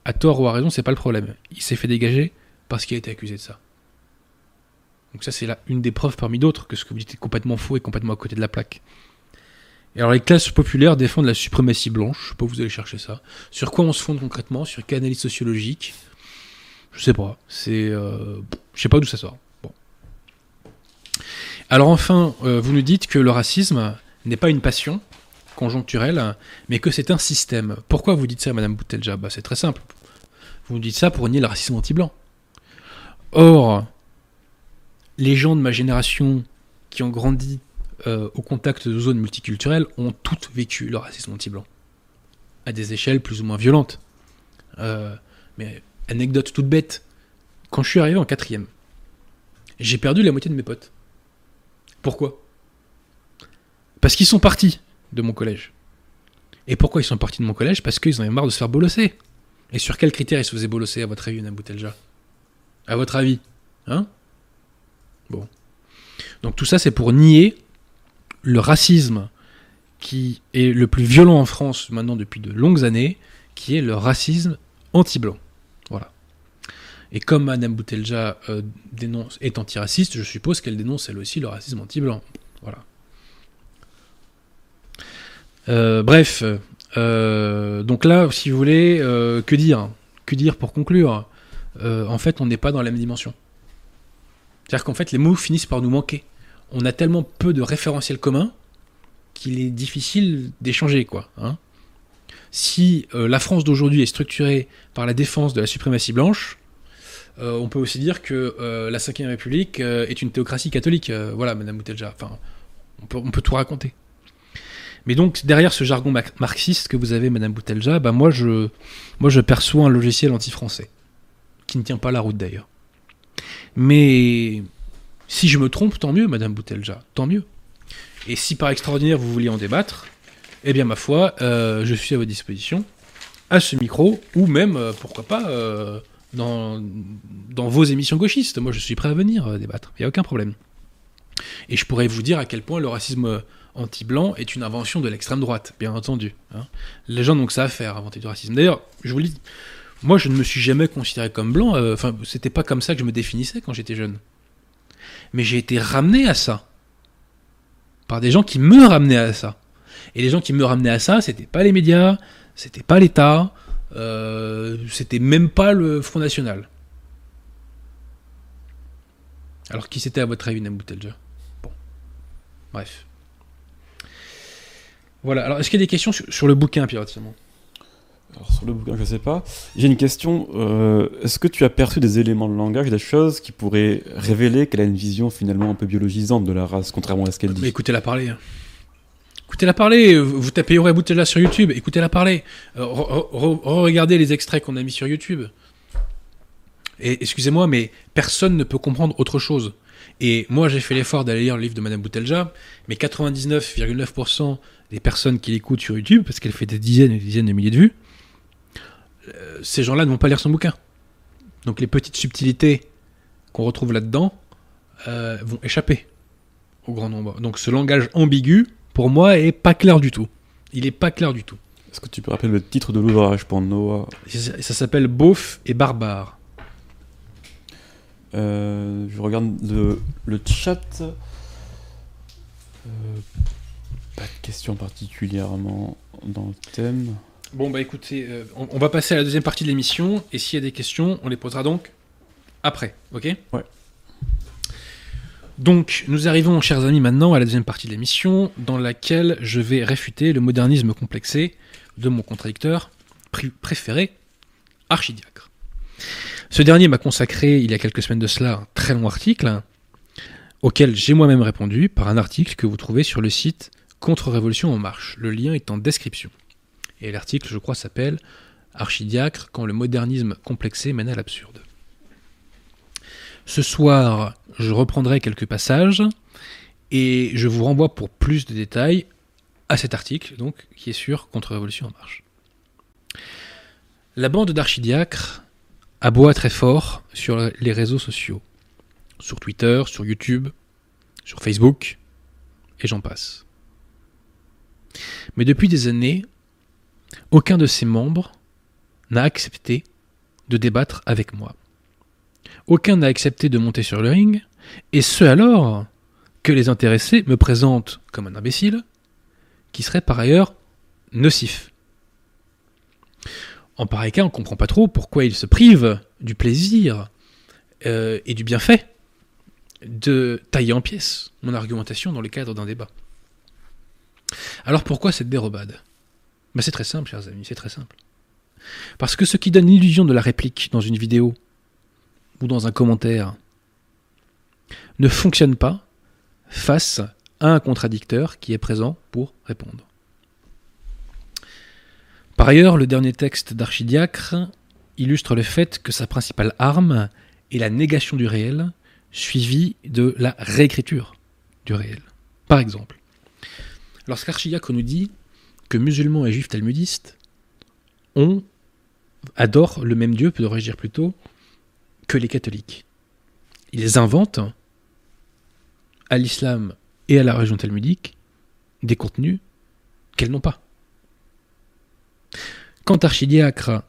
À tort ou à raison, c'est pas le problème. Il s'est fait dégager parce qu'il a été accusé de ça. Donc ça, c'est là une des preuves parmi d'autres que ce que vous dites est complètement faux et complètement à côté de la plaque. Et alors les classes populaires défendent la suprématie blanche, je sais pas où vous allez chercher ça. Sur quoi on se fonde concrètement? Sur quelle analyse sociologique? Je sais pas. C'est, euh, je sais pas d'où ça sort. Alors enfin, euh, vous nous dites que le racisme n'est pas une passion conjoncturelle, mais que c'est un système. Pourquoi vous dites ça, Madame Boutelja bah, C'est très simple. Vous nous dites ça pour nier le racisme anti-blanc. Or, les gens de ma génération qui ont grandi euh, au contact de zones multiculturelles ont toutes vécu le racisme anti-blanc. À des échelles plus ou moins violentes. Euh, mais anecdote toute bête. Quand je suis arrivé en quatrième, j'ai perdu la moitié de mes potes. Pourquoi? Parce qu'ils sont partis de mon collège. Et pourquoi ils sont partis de mon collège? Parce qu'ils en avaient marre de se faire bolosser. Et sur quels critères ils se faisaient bolosser, à votre avis, Una Boutelja? À votre avis Hein? Bon. Donc tout ça, c'est pour nier le racisme qui est le plus violent en France maintenant depuis de longues années, qui est le racisme anti-blanc. Voilà. Et comme Madame Boutelja euh, dénonce, est antiraciste, je suppose qu'elle dénonce elle aussi le racisme anti-blanc. Voilà. Euh, bref, euh, donc là, si vous voulez, que dire? Que dire pour conclure? En fait, on n'est pas dans la même dimension. C'est-à-dire qu'en fait, les mots finissent par nous manquer. On a tellement peu de référentiels communs qu'il est difficile d'échanger, quoi. hein. si la France d'aujourd'hui est structurée par la défense de la suprématie blanche, euh, on peut aussi dire que euh, la 5ème République euh, est une théocratie catholique. Voilà, Madame Boutelja. Enfin, on peut, tout raconter. Mais donc, derrière ce jargon ma- marxiste que vous avez, Madame Boutelja, bah moi, je, perçois un logiciel anti-français. Qui ne tient pas la route d'ailleurs. Mais Si je me trompe, tant mieux, Madame Boutelja, tant mieux. Et si par extraordinaire vous vouliez en débattre, eh bien ma foi, je suis à votre disposition, à ce micro, ou même, pourquoi pas, dans, vos émissions gauchistes. Moi, je suis prêt à venir euh, débattre, il n'y a aucun problème. Et je pourrais vous dire à quel point le racisme anti-blanc est une invention de l'extrême droite, bien entendu. hein. Les gens n'ont que ça à faire, inventer du racisme. D'ailleurs, je vous le dis, moi, je ne me suis jamais considéré comme blanc. euh, Enfin, c'était pas comme ça que je me définissais quand j'étais jeune. Mais j'ai été ramené à ça par des gens qui me ramenaient à ça. Et les gens qui me ramenaient à ça, c'était pas les médias, c'était pas l'État, euh, c'était même pas le Front National. Alors qui c'était à votre avis, Namboutelja Bon. Bref. Voilà, alors est-ce qu'il y a des questions sur, sur le bouquin, Pierre Alors, sur le bouquin, je sais pas. J'ai une question. euh, Est-ce que tu as perçu des éléments de langage, des choses qui pourraient révéler qu'elle a une vision finalement un peu biologisante de la race, contrairement à ce qu'elle dit? Mais écoutez-la parler. Écoutez-la parler. Vous tapez Auréa Boutella sur YouTube. Écoutez-la parler. Euh, re- re- regardez les extraits qu'on a mis sur YouTube. Et excusez-moi, mais personne ne peut comprendre autre chose. Et moi, j'ai fait l'effort d'aller lire le livre de Madame Boutelja, mais 99,9% des personnes qui l'écoutent sur YouTube, parce qu'elle fait des dizaines et des dizaines de milliers de vues, euh, ces gens-là ne vont pas lire son bouquin. Donc les petites subtilités qu'on retrouve là-dedans euh, vont échapper au grand nombre. Donc ce langage ambigu, pour moi, est pas clair du tout. Il est pas clair du tout. Est-ce que tu peux rappeler le titre de l'ouvrage pour Noah? Ça, ça s'appelle Beauf et Barbare. Euh, Je regarde le, le chat. Euh, pas de questions particulièrement dans le thème. Bon bah écoutez, euh, on, on va passer à la deuxième partie de l'émission, et s'il y a des questions, on les posera donc après, ok? Ouais. Donc, nous arrivons, chers amis, maintenant à la deuxième partie de l'émission, dans laquelle je vais réfuter le modernisme complexé de mon contradicteur préféré, Archidiacre. Ce dernier m'a consacré, il y a quelques semaines de cela, un très long article, auquel j'ai moi-même répondu par un article que vous trouvez sur le site Contre-Révolution en marche. Le lien est en description. Et l'article, je crois, s'appelle Archidiacre quand le modernisme complexé mène à l'absurde. Ce soir, je reprendrai quelques passages et je vous renvoie pour plus de détails à cet article, donc, qui est sur Contre-Révolution en marche. La bande d'Archidiacre aboie très fort sur les réseaux sociaux, sur Twitter, sur YouTube, sur Facebook, et j'en passe. Mais depuis des années, aucun de ses membres n'a accepté de débattre avec moi. Aucun n'a accepté de monter sur le ring, et ce alors que les intéressés me présentent comme un imbécile, qui serait par ailleurs nocif. En pareil cas, on ne comprend pas trop pourquoi ils se privent du plaisir euh, et du bienfait de tailler en pièces mon argumentation dans le cadre d'un débat. Alors pourquoi cette dérobade? Ben C'est très simple, chers amis, c'est très simple. Parce que ce qui donne l'illusion de la réplique dans une vidéo ou dans un commentaire ne fonctionne pas face à un contradicteur qui est présent pour répondre. Par ailleurs, le dernier texte d'Archidiacre illustre le fait que sa principale arme est la négation du réel, suivie de la réécriture du réel. Par exemple, lorsqu'Archidiacre nous dit que musulmans et juifs talmudistes ont, adorent le même Dieu, devrais-je dire plutôt, les catholiques. Ils inventent à l'islam et à la religion talmudique des contenus qu'elles n'ont pas. Quand Archidiacre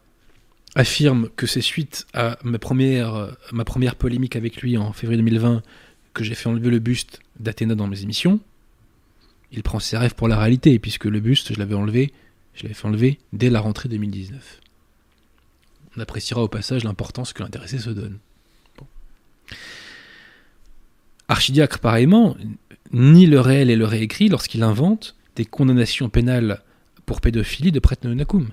affirme que c'est suite à ma première, ma première polémique avec lui en février 2020 que j'ai fait enlever le buste d'Athéna dans mes émissions, il prend ses rêves pour la réalité, puisque le buste, je l'avais enlevé, je l'avais fait enlever dès la rentrée 2019. On appréciera au passage l'importance que l'intéressé se donne. Archidiacre, pareillement, nie le réel et le réécrit lorsqu'il invente des condamnations pénales pour pédophilie de prêtre Nakum.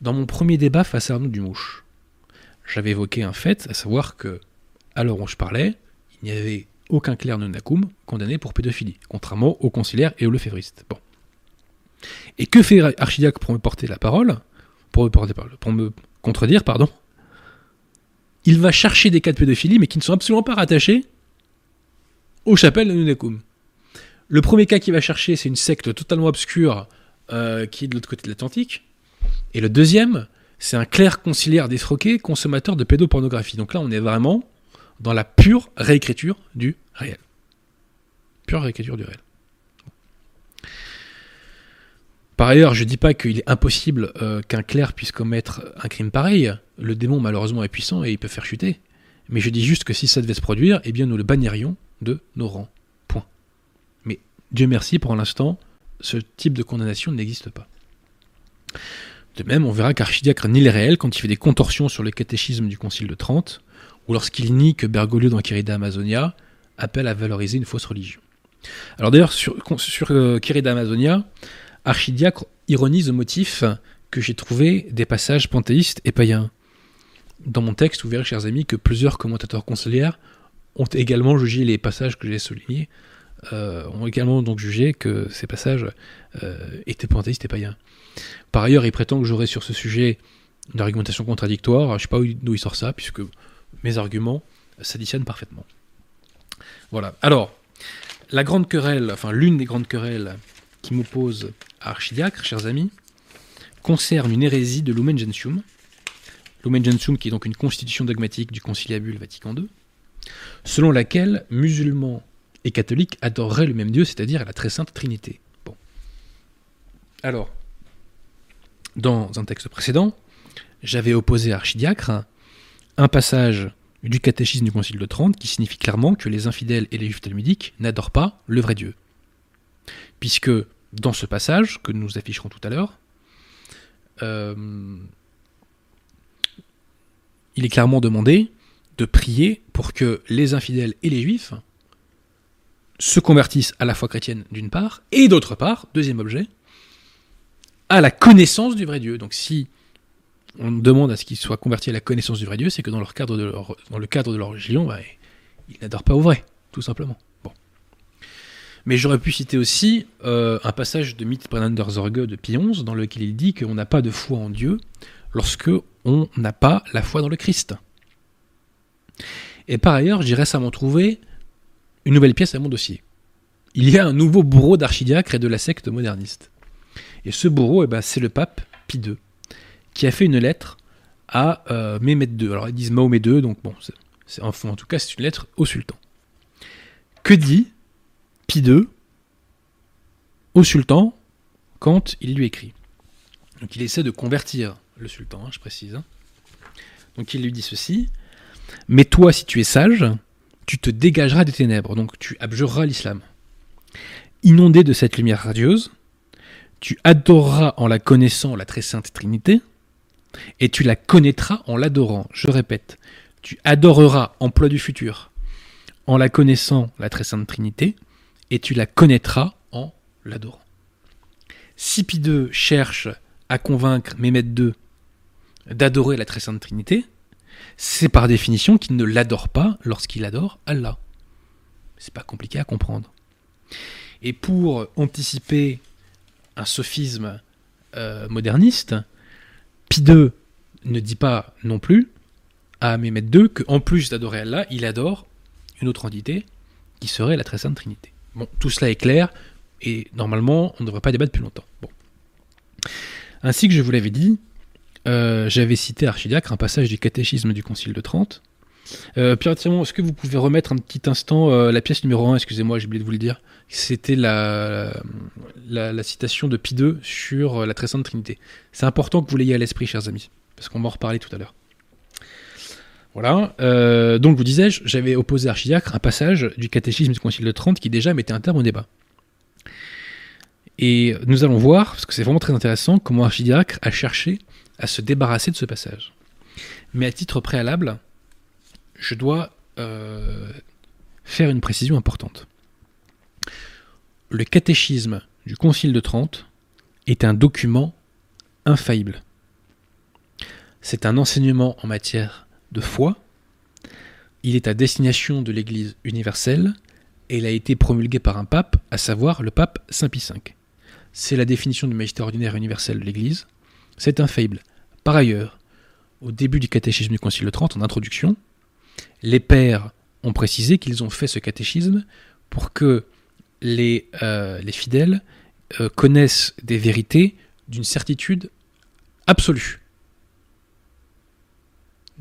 Dans mon premier débat face à Arnaud Dumouche, j'avais évoqué un fait, à savoir que, à l'heure où je parlais, il n'y avait aucun clerc Nakum condamné pour pédophilie, contrairement aux conciliaires et aux lefévristes. Et que fait Archidiacre pour me porter la parole? Pour me, contredire, pardon Il va chercher des cas de pédophilie, mais qui ne sont absolument pas rattachés aux chapelles de Nunecum. Le premier cas qu'il va chercher, c'est une secte totalement obscure euh, qui est de l'autre côté de l'Atlantique. Et le deuxième, c'est un clerc conciliaire défroqué, consommateur de pédopornographie. Donc là, on est vraiment dans la pure réécriture du réel. Pure réécriture du réel. Par ailleurs, je ne dis pas qu'il est impossible euh, qu'un clerc puisse commettre un crime pareil. Le démon, malheureusement, est puissant et il peut faire chuter. Mais je dis juste que si ça devait se produire, eh bien, nous le bannirions de nos rangs. Point. Mais Dieu merci, pour l'instant, ce type de condamnation n'existe pas. De même, on verra qu'Archidiacre nie les réels quand il fait des contorsions sur le catéchisme du Concile de Trente, ou lorsqu'il nie que Bergoglio dans Querida Amazonia appelle à valoriser une fausse religion. Alors d'ailleurs, sur, sur euh, Amazonia, Archidiacre ironise au motif que j'ai trouvé des passages panthéistes et païens. Dans mon texte, vous verrez, chers amis, que plusieurs commentateurs conciliaires ont également jugé les passages que j'ai soulignés, euh, ont également donc jugé que ces passages euh, étaient panthéistes et païens. Par ailleurs, il prétend que j'aurai sur ce sujet une argumentation contradictoire. Je ne sais pas d'où il sort ça, puisque mes arguments s'additionnent parfaitement. Voilà. Alors, la grande querelle, enfin l'une des grandes querelles qui m'oppose Archidiacre, chers amis, concerne une hérésie de Lumen Gentium. Lumen Gentium, qui est donc une constitution dogmatique du Conciliabule Vatican II, selon laquelle musulmans et catholiques adoreraient le même Dieu, c'est-à-dire la très sainte Trinité. Bon. Alors, dans un texte précédent, j'avais opposé à Archidiacre un passage du catéchisme du Concile de Trente qui signifie clairement que les infidèles et les juifs talmudiques n'adorent pas le vrai Dieu. Puisque dans ce passage, que nous afficherons tout à l'heure, euh, il est clairement demandé de prier pour que les infidèles et les juifs se convertissent à la foi chrétienne d'une part, et d'autre part, deuxième objet, à la connaissance du vrai Dieu. Donc si on demande à ce qu'ils soient convertis à la connaissance du vrai Dieu, c'est que dans, le cadre de leur religion, bah, ils n'adorent pas au vrai, tout simplement. Bon. Mais j'aurais pu citer aussi euh, un passage de Mythe Zorge de Pie XI, dans lequel il dit qu'on n'a pas de foi en Dieu lorsque on n'a pas la foi dans le Christ. Et par ailleurs, j'ai récemment trouvé une nouvelle pièce à mon dossier. Il y a un nouveau bourreau d'archidiacre et de la secte moderniste. Et ce bourreau, eh ben, c'est le pape Pie II qui a fait une lettre à euh, II. Alors ils disent Mahomet II, donc bon, en tout cas c'est une lettre au sultan. Que dit Pie II au sultan quand il lui écrit Donc il essaie de convertir le sultan, hein, je précise. Hein. Donc il lui dit ceci Mais toi, si tu es sage, tu te dégageras des ténèbres, donc tu abjureras l'islam. Inondé de cette lumière radieuse, tu adoreras en la connaissant la très sainte Trinité, et tu la connaîtras en l'adorant. Je répète, tu adoreras, emploi du futur, en la connaissant, la très sainte Trinité, et tu la connaîtras en l'adorant. Si Pie II cherche à convaincre Mehmet II d'adorer la très sainte Trinité, c'est par définition qu'il ne l'adore pas lorsqu'il adore Allah. C'est pas compliqué à comprendre. Et pour anticiper un sophisme euh, moderniste, Pie II ne dit pas non plus à Mehmet II qu'en plus d'adorer Allah, il adore une autre entité qui serait la très sainte Trinité. Bon, tout cela est clair et normalement on ne devrait pas débattre plus longtemps. Bon. Ainsi que je vous l'avais dit, euh, j'avais cité Archidiacre un passage du catéchisme du Concile de Trente. Euh, Pierre est-ce que vous pouvez remettre un petit instant euh, la pièce numéro 1, excusez-moi, j'ai oublié de vous le dire. C'était la, la, citation de Pie II sur la très sainte Trinité. C'est important que vous l'ayez à l'esprit, chers amis, parce qu'on va en reparler tout à l'heure. Voilà. Euh, donc, vous disais-je, j'avais opposé à Archidiacre un passage du catéchisme du Concile de Trente qui déjà mettait un terme au débat. Et nous allons voir, parce que c'est vraiment très intéressant, comment Archidiacre a cherché à se débarrasser de ce passage. Mais à titre préalable, je dois euh, faire une précision importante. Le catéchisme du Concile de Trente est un document infaillible. C'est un enseignement en matière de foi. Il est à destination de l'Église universelle et il a été promulgué par un pape, à savoir le pape Saint Pie V. C'est la définition du magistère ordinaire universel de l'Église. C'est infaillible. Par ailleurs, au début du catéchisme du Concile de Trente, en introduction, les pères ont précisé qu'ils ont fait ce catéchisme pour que les, euh, les fidèles euh, connaissent des vérités d'une certitude absolue.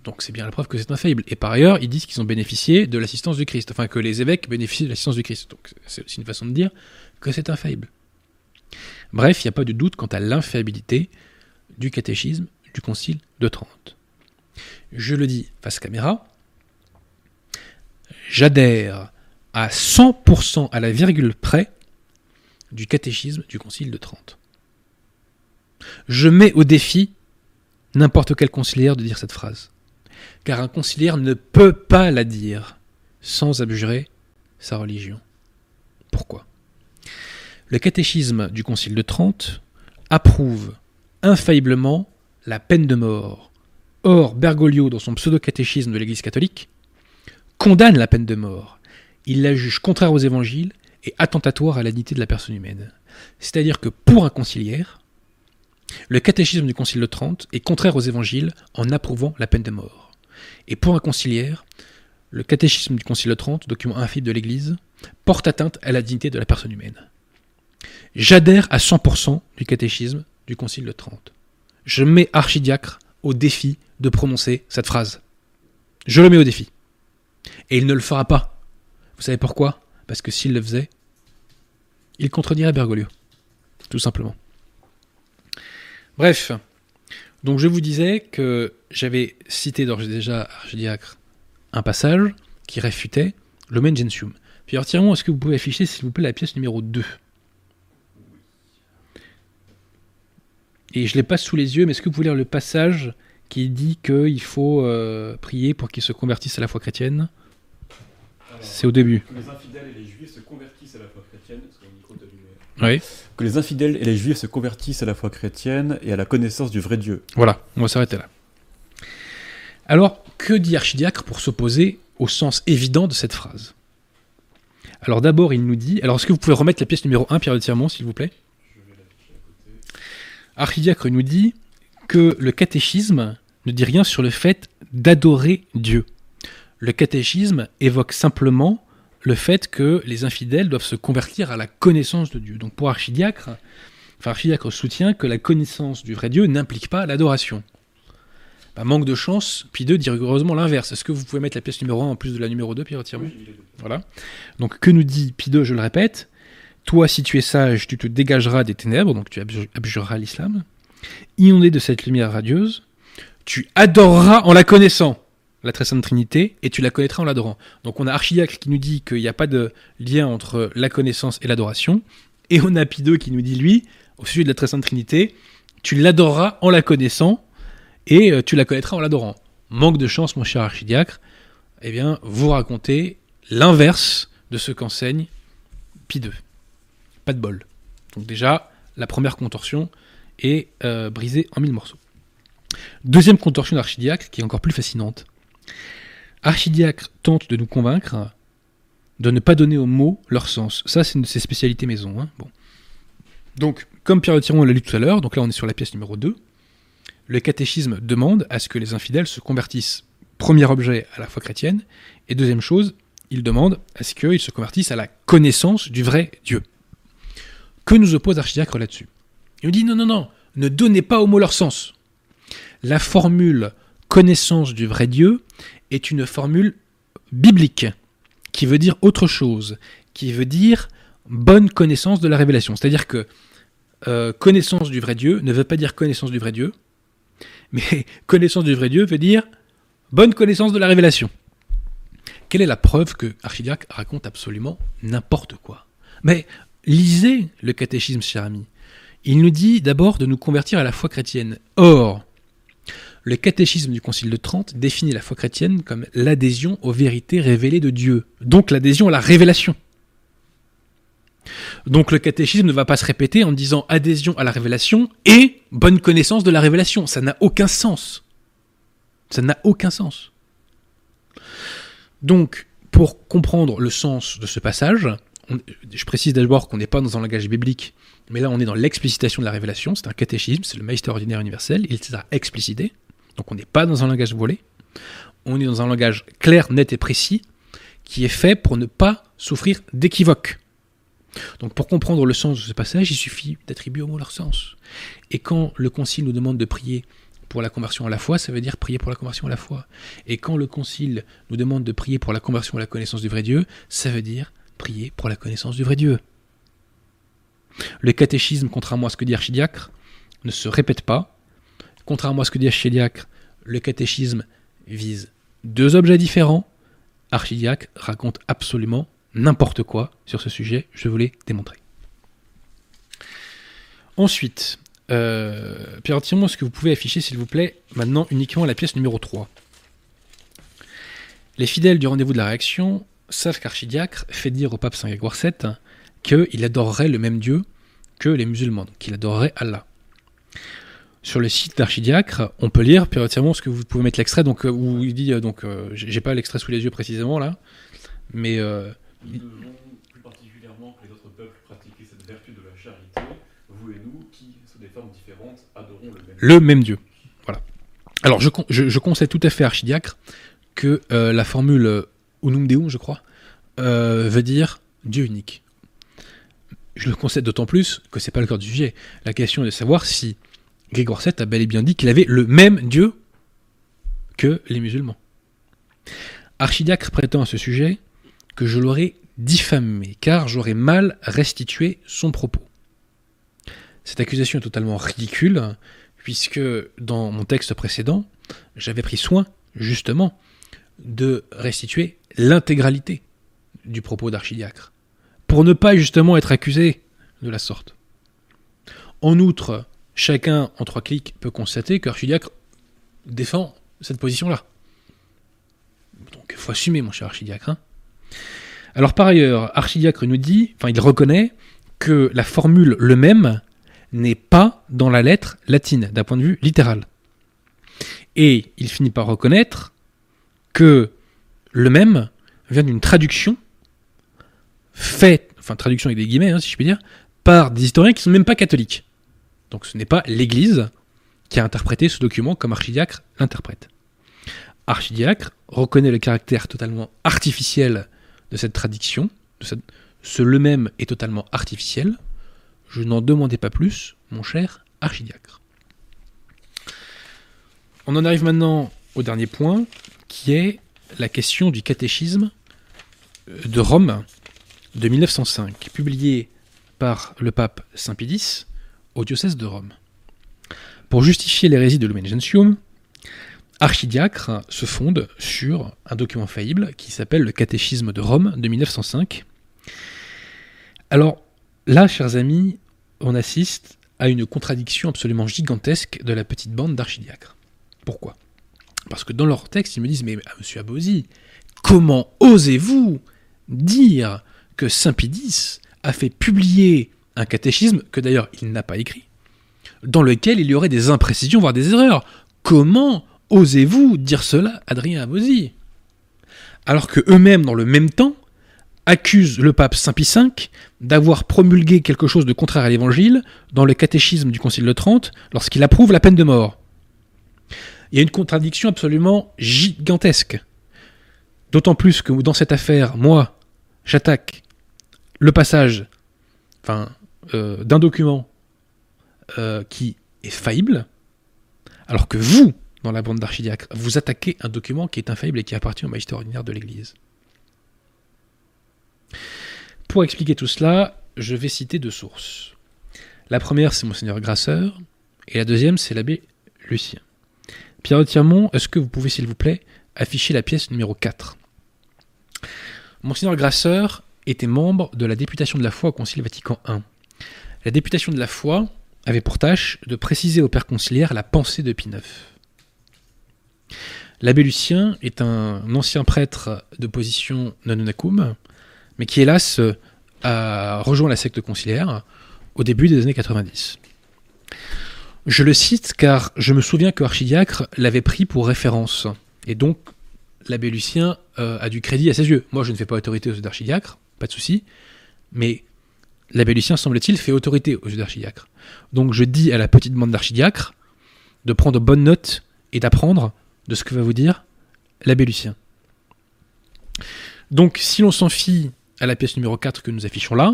Donc c'est bien la preuve que c'est infaillible. Et par ailleurs, ils disent qu'ils ont bénéficié de l'assistance du Christ, enfin que les évêques bénéficient de l'assistance du Christ. Donc c'est aussi une façon de dire que c'est infaillible. Bref, il n'y a pas de doute quant à l'infaillibilité du catéchisme du Concile de Trente. Je le dis face caméra, j'adhère à 100% à la virgule près du catéchisme du Concile de Trente. Je mets au défi n'importe quel conciliaire de dire cette phrase. Car un conciliaire ne peut pas la dire sans abjurer sa religion. Pourquoi? Le catéchisme du Concile de Trente approuve infailliblement la peine de mort. Or, Bergoglio, dans son pseudo-catéchisme de l'Église catholique, condamne la peine de mort. Il la juge contraire aux évangiles et attentatoire à la dignité de la personne humaine. C'est-à-dire que pour un conciliaire, le catéchisme du Concile de Trente est contraire aux évangiles en approuvant la peine de mort. Et pour un conciliaire, le catéchisme du Concile de Trente, document infaillible de l'Église, porte atteinte à la dignité de la personne humaine. J'adhère à 100% du catéchisme du Concile de Trente. Je mets archidiacre au défi de prononcer cette phrase. Je le mets au défi. Et il ne le fera pas. Vous savez pourquoi? Parce que s'il le faisait, il contredirait Bergoglio. Tout simplement. Bref, donc je vous disais que j'avais cité d'ores déjà Archidiacre un passage qui réfutait le Gentium. Puis alors, est-ce que vous pouvez afficher, s'il vous plaît, la pièce numéro 2 Et je ne l'ai pas sous les yeux, mais est-ce que vous pouvez lire le passage qui dit qu'il faut euh, prier pour qu'ils se convertissent à la foi chrétienne? C'est au début. Que les infidèles et les juifs se convertissent à la foi chrétienne. Oui. Que les infidèles et les juifs se convertissent à la foi chrétienne et à la connaissance du vrai Dieu. Voilà, on va s'arrêter là. Alors, que dit Archidiacre pour s'opposer au sens évident de cette phrase? Alors d'abord, il nous dit... Alors, est-ce que vous pouvez remettre la pièce numéro 1, Pierre de Tirmont, s'il vous plaît? Archidiacre nous dit que le catéchisme ne dit rien sur le fait d'adorer Dieu. Le catéchisme évoque simplement le fait que les infidèles doivent se convertir à la connaissance de Dieu. Donc pour Archidiacre, enfin Archidiacre soutient que la connaissance du vrai Dieu n'implique pas l'adoration. Bah, manque de chance, puis 2 dit rigoureusement l'inverse. Est-ce que vous pouvez mettre la pièce numéro 1 en plus de la numéro 2, Pierre oui, Voilà. Donc que nous dit Pi 2, je le répète Toi, si tu es sage, tu te dégageras des ténèbres, donc tu abjureras l'islam. Inondé de cette lumière radieuse, tu adoreras en la connaissant la très sainte Trinité, et tu la connaîtras en l'adorant. Donc on a Archidiacre qui nous dit qu'il n'y a pas de lien entre la connaissance et l'adoration, et on a Pie qui nous dit, lui, au sujet de la très sainte Trinité, tu l'adoreras en la connaissant, et euh, tu la connaîtras en l'adorant. Manque de chance, mon cher Archidiacre, eh bien, vous racontez l'inverse de ce qu'enseigne Pie Pas de bol. Donc déjà, la première contorsion est euh, brisée en mille morceaux. Deuxième contorsion d'Archidiacre, qui est encore plus fascinante. Archidiacre tente de nous convaincre de ne pas donner aux mots leur sens. Ça, c'est une de ses spécialités maison. Hein. Bon. Donc, comme Pierre de Tiron l'a lu tout à l'heure, donc là on est sur la pièce numéro 2, le catéchisme demande à ce que les infidèles se convertissent, premier objet, à la foi chrétienne, et deuxième chose, il demande à ce qu'ils se convertissent à la connaissance du vrai Dieu. Que nous oppose Archidiacre là-dessus? Il nous dit non, non, non, ne donnez pas aux mots leur sens. La formule connaissance du vrai Dieu est une formule biblique qui veut dire autre chose, qui veut dire bonne connaissance de la révélation. C'est-à-dire que euh, connaissance du vrai Dieu ne veut pas dire connaissance du vrai Dieu, mais connaissance du vrai Dieu veut dire bonne connaissance de la révélation. Quelle est la preuve que Archidiac raconte absolument n'importe quoi? Mais lisez le catéchisme, cher ami. Il nous dit d'abord de nous convertir à la foi chrétienne. Or, le catéchisme du Concile de Trente définit la foi chrétienne comme l'adhésion aux vérités révélées de Dieu, donc l'adhésion à la révélation. Donc le catéchisme ne va pas se répéter en disant adhésion à la révélation et bonne connaissance de la révélation. Ça n'a aucun sens. Ça n'a aucun sens. Donc, pour comprendre le sens de ce passage, je précise d'abord qu'on n'est pas dans un langage biblique, mais là on est dans l'explicitation de la révélation. C'est un catéchisme, c'est le Meister ordinaire universel, il s'est explicité. Donc on n'est pas dans un langage voilé, on est dans un langage clair, net et précis, qui est fait pour ne pas souffrir d'équivoques. Donc pour comprendre le sens de ce passage, il suffit d'attribuer au mot leur sens. Et quand le Concile nous demande de prier pour la conversion à la foi, ça veut dire prier pour la conversion à la foi. Et quand le Concile nous demande de prier pour la conversion à la connaissance du vrai Dieu, ça veut dire prier pour la connaissance du vrai Dieu. Le catéchisme, contrairement à ce que dit Archidiacre, ne se répète pas. Contrairement à ce que dit Archidiacre, le catéchisme vise deux objets différents. Archidiacre raconte absolument n'importe quoi sur ce sujet, je vous l'ai démontré. Ensuite, euh, est-ce que vous pouvez afficher, s'il vous plaît, maintenant uniquement la pièce numéro 3 Les fidèles du rendez-vous de la réaction savent qu'Archidiacre fait dire au pape Saint Grégoire VII qu'il adorerait le même Dieu que les musulmans, qu'il adorerait Allah. Sur le site d'Archidiacre, on peut lire, Timon, est-ce que vous pouvez mettre l'extrait, donc, euh, où il dit, euh, donc, euh, j'ai pas l'extrait sous les yeux précisément là, mais Nous devons plus particulièrement que les autres peuples pratiquer cette vertu de la charité, vous et nous, qui, sous des formes différentes, adorons le même. le même Dieu. Voilà. Alors, je, je, je conseille tout à fait Archidiacre que euh, la formule euh, Unum Deum, je crois, euh, veut dire Dieu unique. Je le conseille d'autant plus que c'est pas le cœur du sujet. La question est de savoir si Grégoire VII a bel et bien dit qu'il avait le même Dieu que les musulmans. Archidiacre prétend à ce sujet que je l'aurais diffamé, car j'aurais mal restitué son propos. Cette accusation est totalement ridicule, puisque dans mon texte précédent, j'avais pris soin, justement, de restituer l'intégralité du propos d'Archidiacre, pour ne pas justement être accusé de la sorte. En outre, chacun en trois clics peut constater qu'Archidiacre défend cette position-là. Donc il faut assumer, mon cher Archidiacre. hein. Alors par ailleurs, Archidiacre nous dit, enfin il reconnaît que la formule le même n'est pas dans la lettre latine, d'un point de vue littéral. Et il finit par reconnaître que le même vient d'une traduction faite, enfin traduction avec des guillemets, hein, si je puis dire, par des historiens qui ne sont même pas catholiques. Donc ce n'est pas l'Église qui a interprété ce document comme Archidiacre l'interprète. Archidiacre reconnaît le caractère totalement artificiel de cette traduction, de cette- ce le même est totalement artificiel. Je n'en demandais pas plus, mon cher Archidiacre. On en arrive maintenant au dernier point, qui est la question du catéchisme euh, de Rome de 1905, publié par le pape Saint X au diocèse de Rome. Pour justifier l'hérésie de Lumen Gentium, Archidiacre se fonde sur un document faillible qui s'appelle le Catéchisme de Rome de 1905. Alors là, chers amis, on assiste à une contradiction absolument gigantesque de la petite bande d'archidiacres. Pourquoi? Parce que dans leur texte, ils me disent Mais ah, monsieur Abosi, comment osez-vous dire que Saint X a fait publier un catéchisme, que d'ailleurs il n'a pas écrit, dans lequel il y aurait des imprécisions, voire des erreurs? Comment osez-vous dire cela, Adrien Abosi Alors que eux-mêmes, dans le même temps, accusent le pape Saint Pie V d'avoir promulgué quelque chose de contraire à l'évangile dans le catéchisme du Concile de Trente lorsqu'il approuve la peine de mort. Il y a une contradiction absolument gigantesque. D'autant plus que dans cette affaire, moi, j'attaque le passage euh, d'un document euh, qui est faillible, alors que vous, dans la bande d'archidiacre, vous attaquez un document qui est infaillible et qui appartient au magistère ordinaire de l'Église. Pour expliquer tout cela, je vais citer deux sources. La première, c'est Monseigneur Grasseur, et la deuxième, c'est l'abbé Lucien. Pierre Tirmont, est-ce que vous pouvez, s'il vous plaît, afficher la pièce numéro 4 Monseigneur Grasseur était membre de la députation de la foi au Concile Vatican I. La députation de la foi avait pour tâche de préciser au père conciliaire la pensée de Pie IX. L'abbé Lucien est un ancien prêtre de position nononacum, mais qui hélas a rejoint la secte conciliaire au début des années 90. Je le cite car je me souviens que Archidiacre l'avait pris pour référence, et donc l'abbé Lucien euh, a du crédit à ses yeux. Moi je ne fais pas autorité aux yeux d'Archidiacre, pas de souci, mais l'abbé Lucien, semble-t-il, fait autorité aux yeux d'Archidiacre. Donc je dis à la petite bande d'Archidiacre de prendre bonne note et d'apprendre de ce que va vous dire l'abbé Lucien. Donc si l'on s'en fie à la pièce numéro 4 que nous affichons là.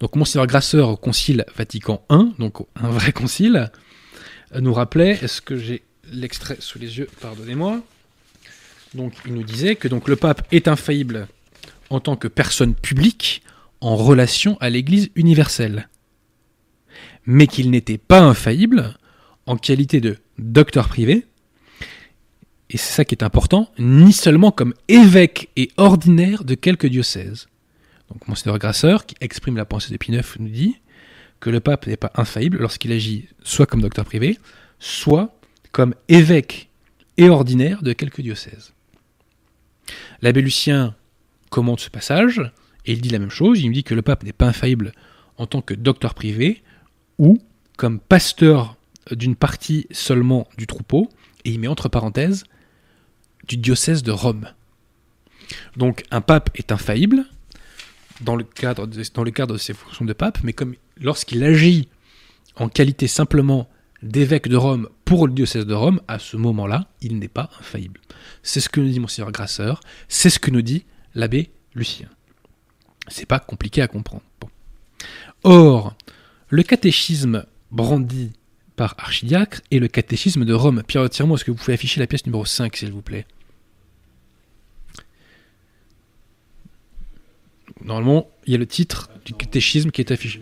Donc Monseigneur Grasseur au Concile Vatican I, donc un vrai concile, nous rappelait, est-ce que j'ai l'extrait sous les yeux, pardonnez-moi. Donc il nous disait que donc le pape est infaillible en tant que personne publique en relation à l'Église universelle, mais qu'il n'était pas infaillible en qualité de docteur privé, et c'est ça qui est important, ni seulement comme évêque et ordinaire de quelques diocèses. Donc Monseigneur Grasseur, qui exprime la pensée de Pie IX, nous dit que le pape n'est pas infaillible lorsqu'il agit soit comme docteur privé, soit comme évêque et ordinaire de quelques diocèses. L'abbé Lucien commente ce passage, et il dit la même chose, il nous dit que le pape n'est pas infaillible en tant que docteur privé, ou comme pasteur d'une partie seulement du troupeau, et il met entre parenthèses du diocèse de Rome. Donc un pape est infaillible dans le cadre de, ses fonctions de pape, mais lorsqu'il agit en qualité simplement d'évêque de Rome pour le diocèse de Rome, à ce moment-là, il n'est pas infaillible. C'est ce que nous dit Monseigneur Grasseur, c'est ce que nous dit l'abbé Lucien. C'est pas compliqué à comprendre. Or, le catéchisme brandi par archidiacre et le catéchisme de Rome. Pierre, tire-moi, est-ce que vous pouvez afficher la pièce numéro 5, s'il vous plaît? Normalement, il y a le titre du catéchisme qui est affiché.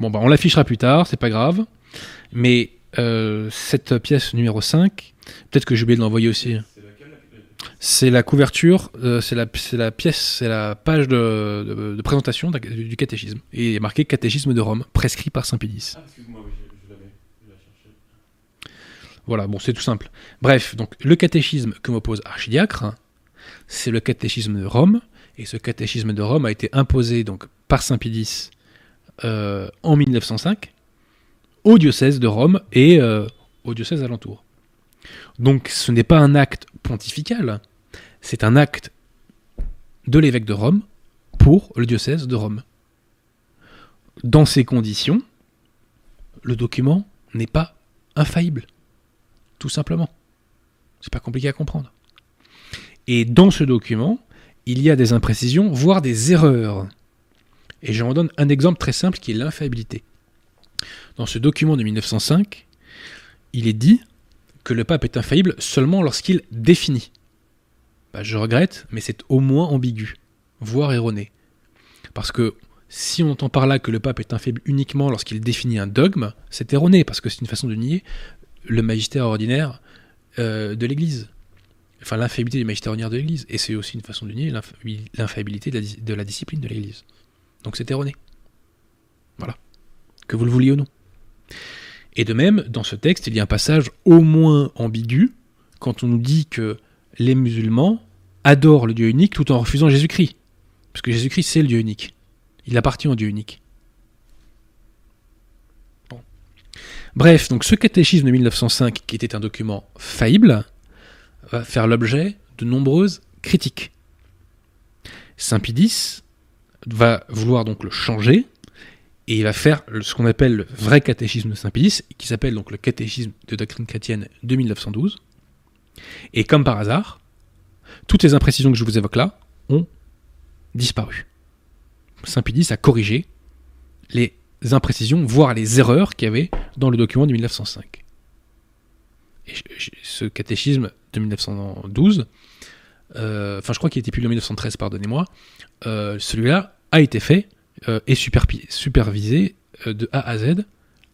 Bon, bah, on l'affichera plus tard, c'est pas grave. Mais euh, cette pièce numéro 5, peut-être que j'ai oublié de l'envoyer aussi. C'est la couverture, euh, c'est la, la, pièce, c'est la page de, de, de présentation du, du catéchisme. Et il est marqué Catéchisme de Rome, prescrit par Saint Pédis. Ah, excuse-moi, oui, je, je l'avais cherché. Voilà, bon, c'est tout simple. Bref, donc le catéchisme que m'oppose Archidiacre, c'est le catéchisme de Rome. Et ce catéchisme de Rome a été imposé donc par Saint Pédis euh, en 1905 au diocèse de Rome et euh, au diocèse alentour. Donc ce n'est pas un acte pontifical, c'est un acte de l'évêque de Rome pour le diocèse de Rome. Dans ces conditions, le document n'est pas infaillible, tout simplement. C'est pas compliqué à comprendre. Et dans ce document, il y a des imprécisions, voire des erreurs. Et je vous donne un exemple très simple qui est l'infaillibilité. Dans ce document de 1905, il est dit que le pape est infaillible seulement lorsqu'il définit. Bah, je regrette, mais c'est au moins ambigu, voire erroné. Parce que si on entend par là que le pape est infaillible uniquement lorsqu'il définit un dogme, c'est erroné, parce que c'est une façon de nier le magistère ordinaire euh, de l'Église. Enfin, l'infaillibilité du magistère ordinaire de l'Église. Et c'est aussi une façon de nier l'infaillibilité de, de la discipline de l'Église. Donc c'est erroné. Voilà. Que vous le vouliez ou non. Et de même, dans ce texte, il y a un passage au moins ambigu quand on nous dit que les musulmans adorent le Dieu unique tout en refusant Jésus-Christ. Parce que Jésus-Christ, c'est le Dieu unique. Il appartient au Dieu unique. Bref, donc ce catéchisme de 1905, qui était un document faillible, va faire l'objet de nombreuses critiques. Saint Pidis va vouloir donc le changer, et il va faire ce qu'on appelle le vrai catéchisme de Saint-Pédis, qui s'appelle donc le catéchisme de doctrine chrétienne de 1912. Et comme par hasard, toutes les imprécisions que je vous évoque là ont disparu. Saint-Pédis a corrigé les imprécisions, voire les erreurs qu'il y avait dans le document de 1905. Et ce catéchisme de 1912, euh, enfin je crois qu'il a été publié en 1913, pardonnez-moi, euh, celui-là a été fait euh, est supervisé euh, de A à Z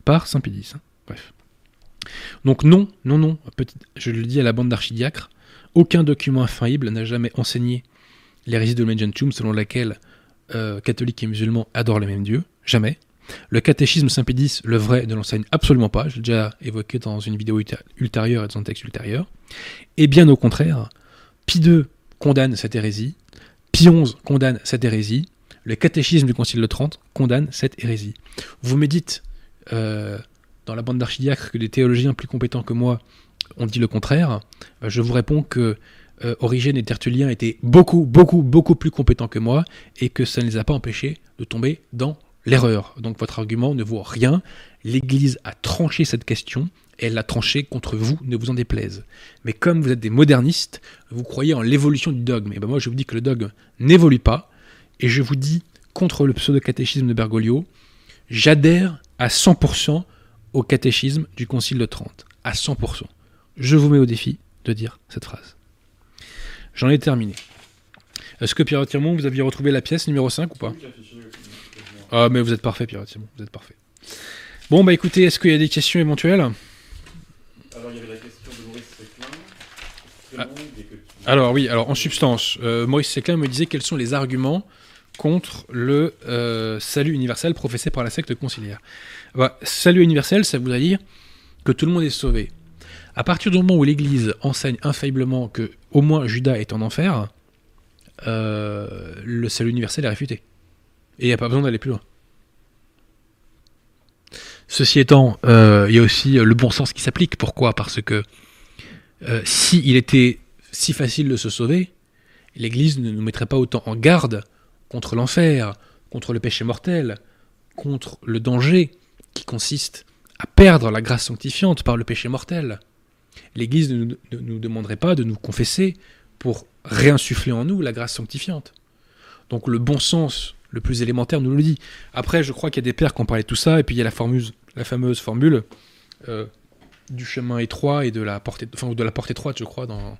par Saint-Pédis. Bref. Donc non, non, non, je le dis à la bande d'archidiacres, aucun document infaillible n'a jamais enseigné l'hérésie de Gentium selon laquelle euh, catholiques et musulmans adorent le même Dieu. Jamais. Le catéchisme Saint-Pédis, le vrai, ne l'enseigne absolument pas. Je l'ai déjà évoqué dans une vidéo ultérieure et dans un texte ultérieur. Et bien au contraire, Pie II condamne cette hérésie, Pie XI condamne cette hérésie, le catéchisme du Concile de Trente condamne cette hérésie. Vous me dites, euh, dans la bande d'archidiacres, que des théologiens plus compétents que moi ont dit le contraire. Bah, je vous réponds que euh, Origène et Tertullien étaient beaucoup, beaucoup, beaucoup plus compétents que moi et que ça ne les a pas empêchés de tomber dans l'erreur. Donc votre argument ne vaut rien. L'Église a tranché cette question et elle l'a tranché contre vous, ne vous en déplaise. Mais comme vous êtes des modernistes, vous croyez en l'évolution du dogme. Et ben moi, je vous dis que le dogme n'évolue pas, et je vous dis, contre le pseudo-catéchisme de Bergoglio, j'adhère à 100% au catéchisme du Concile de Trente. À 100%. Je vous mets au défi de dire cette phrase. J'en ai terminé. Est-ce que Pierre Tirmont, vous aviez retrouvé la pièce numéro 5 ou pas? Ah, mais vous êtes parfait, Pierre Tirmont, vous êtes parfait. Bon, bah écoutez, est-ce qu'il y a des questions éventuelles? Alors, il y avait la question de Maurice Séclin. Ah. Alors oui, alors en substance, euh, Maurice Séclin me disait quels sont les arguments contre le euh, salut universel professé par la secte conciliaire. Bah, salut universel, ça voudrait dire que tout le monde est sauvé. À partir du moment où l'Église enseigne infailliblement que au moins Judas est en enfer, euh, le salut universel est réfuté. Et il n'y a pas besoin d'aller plus loin. Ceci étant, euh, il y a aussi le bon sens qui s'applique. Pourquoi? Parce que euh, si il était si facile de se sauver, l'Église ne nous mettrait pas autant en garde contre l'enfer, contre le péché mortel, contre le danger qui consiste à perdre la grâce sanctifiante par le péché mortel. L'Église ne nous, demanderait pas de nous confesser pour réinsuffler en nous la grâce sanctifiante. Donc le bon sens le plus élémentaire nous le dit. Après, je crois qu'il y a des pères qui ont parlé de tout ça, et puis il y a la, fameuse, formule euh, du chemin étroit et de la porte, enfin, de la porte étroite, je crois, dans,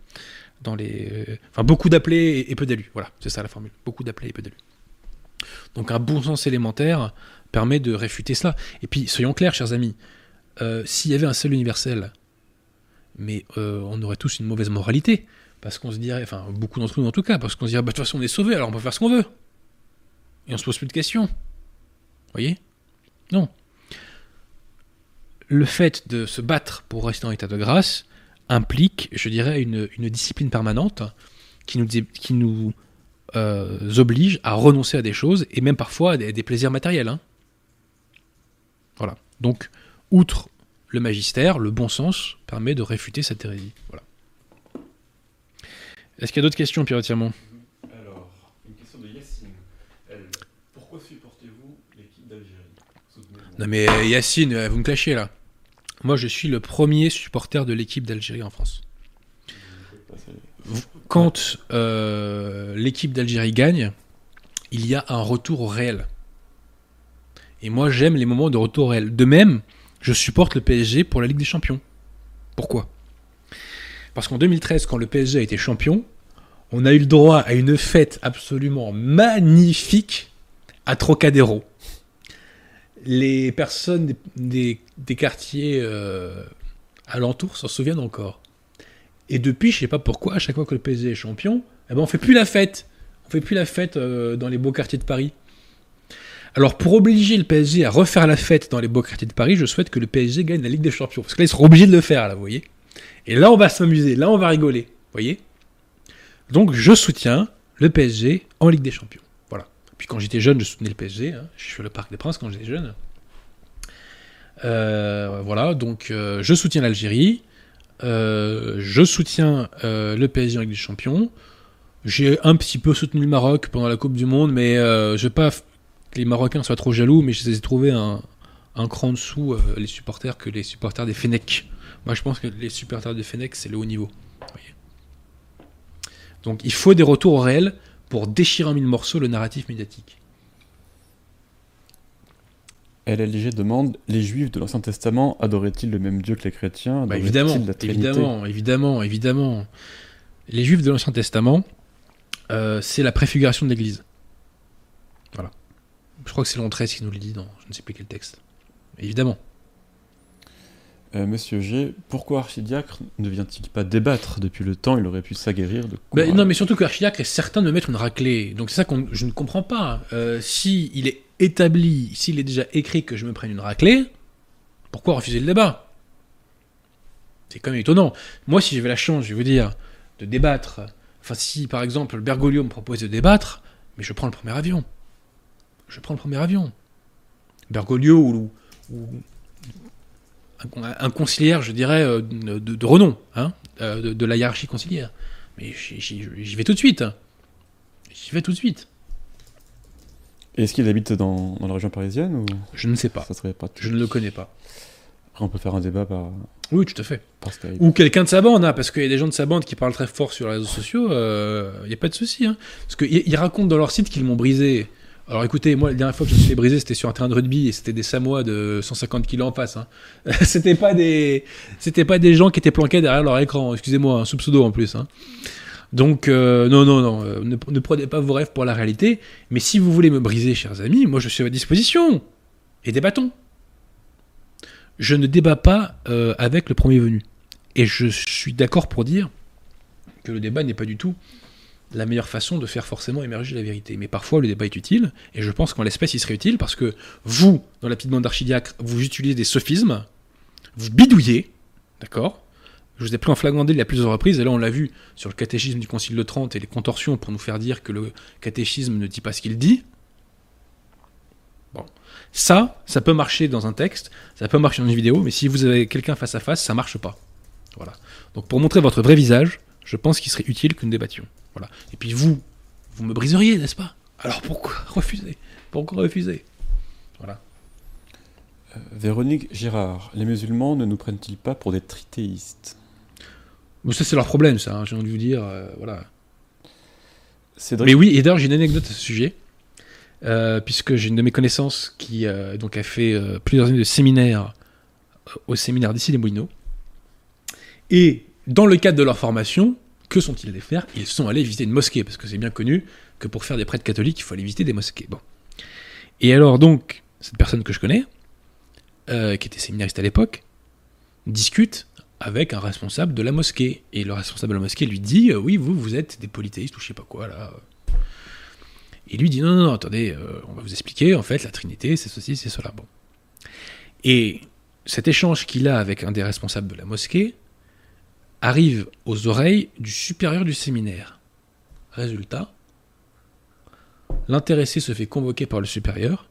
dans les... enfin, beaucoup d'appelés et, peu d'élus. Voilà, c'est ça la formule. Beaucoup d'appelés et peu d'élus. Donc un bon sens élémentaire permet de réfuter cela. Et puis, soyons clairs, chers amis, euh, s'il y avait un seul universel, mais euh, on aurait tous une mauvaise moralité. Parce qu'on se dirait, enfin beaucoup d'entre nous en tout cas, parce qu'on se dirait, bah, de toute façon on est sauvé, alors on peut faire ce qu'on veut. Et on se pose plus de questions. Voyez? Non. Le fait de se battre pour rester en état de grâce implique, je dirais, une, une discipline permanente qui nous, qui nous euh, oblige à renoncer à des choses et même parfois à des, des plaisirs matériels. hein. Voilà. Donc, outre le magistère, le bon sens permet de réfuter cette hérésie. Voilà. Est-ce qu'il y a d'autres questions, Pierre Tirmont Alors, une question de Yacine. Elle, pourquoi supportez-vous l'équipe d'Algérie? Non mais euh, Yacine, euh, vous me clashez là. Moi, je suis le premier supporter de l'équipe d'Algérie en France. Quand euh, l'équipe d'Algérie gagne, il y a un retour au réel. Et moi, j'aime les moments de retour au réel. De même, je supporte le PSG pour la Ligue des Champions. Pourquoi? Parce qu'en 2013, quand le PSG a été champion, on a eu le droit à une fête absolument magnifique à Trocadéro. Les personnes des, quartiers euh, alentours s'en souviennent encore. Et depuis, je sais pas pourquoi, à chaque fois que le PSG est champion, eh ben on fait plus la fête. On fait plus la fête euh, dans les beaux quartiers de Paris. Alors pour obliger le PSG à refaire la fête dans les beaux quartiers de Paris, je souhaite que le PSG gagne la Ligue des Champions. Parce que là, ils seront obligés de le faire, là, vous voyez. Et là, on va s'amuser, là, on va rigoler, vous voyez. Donc je soutiens le PSG en Ligue des Champions. Puis quand j'étais jeune, je soutenais le PSG. hein. Je suis au Parc des Princes quand j'étais jeune. Euh, voilà, donc euh, je soutiens l'Algérie. Euh, je soutiens le PSG en Ligue des Champions. J'ai un petit peu soutenu le Maroc pendant la Coupe du Monde, mais je veux pas que les Marocains soient trop jaloux, mais je les ai trouvés un, cran dessous les supporters que les supporters des Fenech. Moi, je pense que les supporters des Fenech, c'est le haut niveau. Donc, il faut des retours au réel pour déchirer en mille morceaux le narratif médiatique. LLG demande Les Juifs de l'Ancien Testament adoraient-ils le même Dieu que les chrétiens? Bah, évidemment, la évidemment, évidemment, évidemment. Les Juifs de l'Ancien Testament, euh, c'est la préfiguration de l'Église. Voilà. Je crois que c'est Léon XIII qui nous le dit dans je ne sais plus quel texte. Évidemment. Euh, Monsieur G, pourquoi archidiacre ne vient-il pas débattre Depuis le temps, il aurait pu s'aguerrir de Bah, courage. non, mais surtout qu'Archidiacre est certain de me mettre une raclée. Donc c'est ça que je ne comprends pas. Euh, si il est établi, s'il est déjà écrit que je me prenne une raclée, pourquoi refuser le débat? C'est quand même étonnant. Moi, si j'avais la chance, je vais vous dire, de débattre, enfin si par exemple Bergoglio me propose de débattre, mais je prends le premier avion. Je prends le premier avion. Bergoglio ou, ou un, un conciliaire, je dirais, euh, de, de renom, hein, euh, de, de la hiérarchie conciliaire. Mais j'y- vais tout de suite. J'y vais tout de suite. Est-ce qu'il habite dans, dans la région parisienne ou? Je ne sais pas. ça serait pas Je ne le connais pas. Après, on peut faire un débat par, Oui, tout à fait. par. Ou quelqu'un de sa bande, hein, parce qu'il y a des gens de sa bande qui parlent très fort sur les réseaux sociaux, il n'y a pas de souci. Hein. Parce qu'ils ils racontent dans leur site qu'ils m'ont brisé. Alors écoutez, moi, la dernière fois que je me suis fait briser, c'était sur un terrain de rugby et c'était des Samoa de 150 kilos en face. Hein. c'était pas des, c'était pas des gens qui étaient planqués derrière leur écran. Excusez-moi, un sous pseudo en plus. Hein. Donc euh, non, non, non, euh, ne, ne prenez pas vos rêves pour la réalité. Mais si vous voulez me briser, chers amis, moi je suis à votre disposition. Et débattons. Je ne débat pas euh, avec le premier venu. Et je suis d'accord pour dire que le débat n'est pas du tout la meilleure façon de faire forcément émerger la vérité. Mais parfois, le débat est utile, et je pense qu'en l'espèce, il serait utile parce que vous, dans la petite bande d'archidiacres, vous utilisez des sophismes, vous bidouillez, d'accord? Je vous ai pris en flagrant délit à plusieurs reprises, et là, on l'a vu sur le catéchisme du Concile de Trente et les contorsions pour nous faire dire que le catéchisme ne dit pas ce qu'il dit. Bon. Ça, ça peut marcher dans un texte, ça peut marcher dans une vidéo, mais si vous avez quelqu'un face à face, ça marche pas. Voilà. Donc pour montrer votre vrai visage, je pense qu'il serait utile que nous débattions. Voilà. Et puis vous, vous me briseriez, n'est-ce pas? Alors pourquoi refuser? Pourquoi refuser? Voilà. Euh, Véronique Girard, les musulmans ne nous prennent-ils pas pour des tritéistes Bon, ça c'est leur problème, ça. hein, J'ai envie de vous dire, euh, voilà. Cédric, Mais oui, et d'ailleurs j'ai une anecdote à ce sujet, euh, puisque j'ai une de mes connaissances qui donc a fait plusieurs années de séminaire au séminaire d'ici les Moulineaux. Et dans le cadre de leur formation, que sont-ils allés faire? Ils sont allés visiter une mosquée, parce que c'est bien connu que pour faire des prêtres catholiques, il faut aller visiter des mosquées. Et alors donc, cette personne que je connais, euh, qui était séminariste à l'époque, discute avec un responsable de la mosquée. Et le responsable de la mosquée lui dit euh, Oui, vous, vous êtes des polythéistes ou je sais pas quoi là. Et lui dit Non, non, non, attendez, euh, on va vous expliquer. En fait, la Trinité, c'est ceci, c'est cela. Bon. Et cet échange qu'il a avec un des responsables de la mosquée arrive aux oreilles du supérieur du séminaire. Résultat, l'intéressé se fait convoquer par le supérieur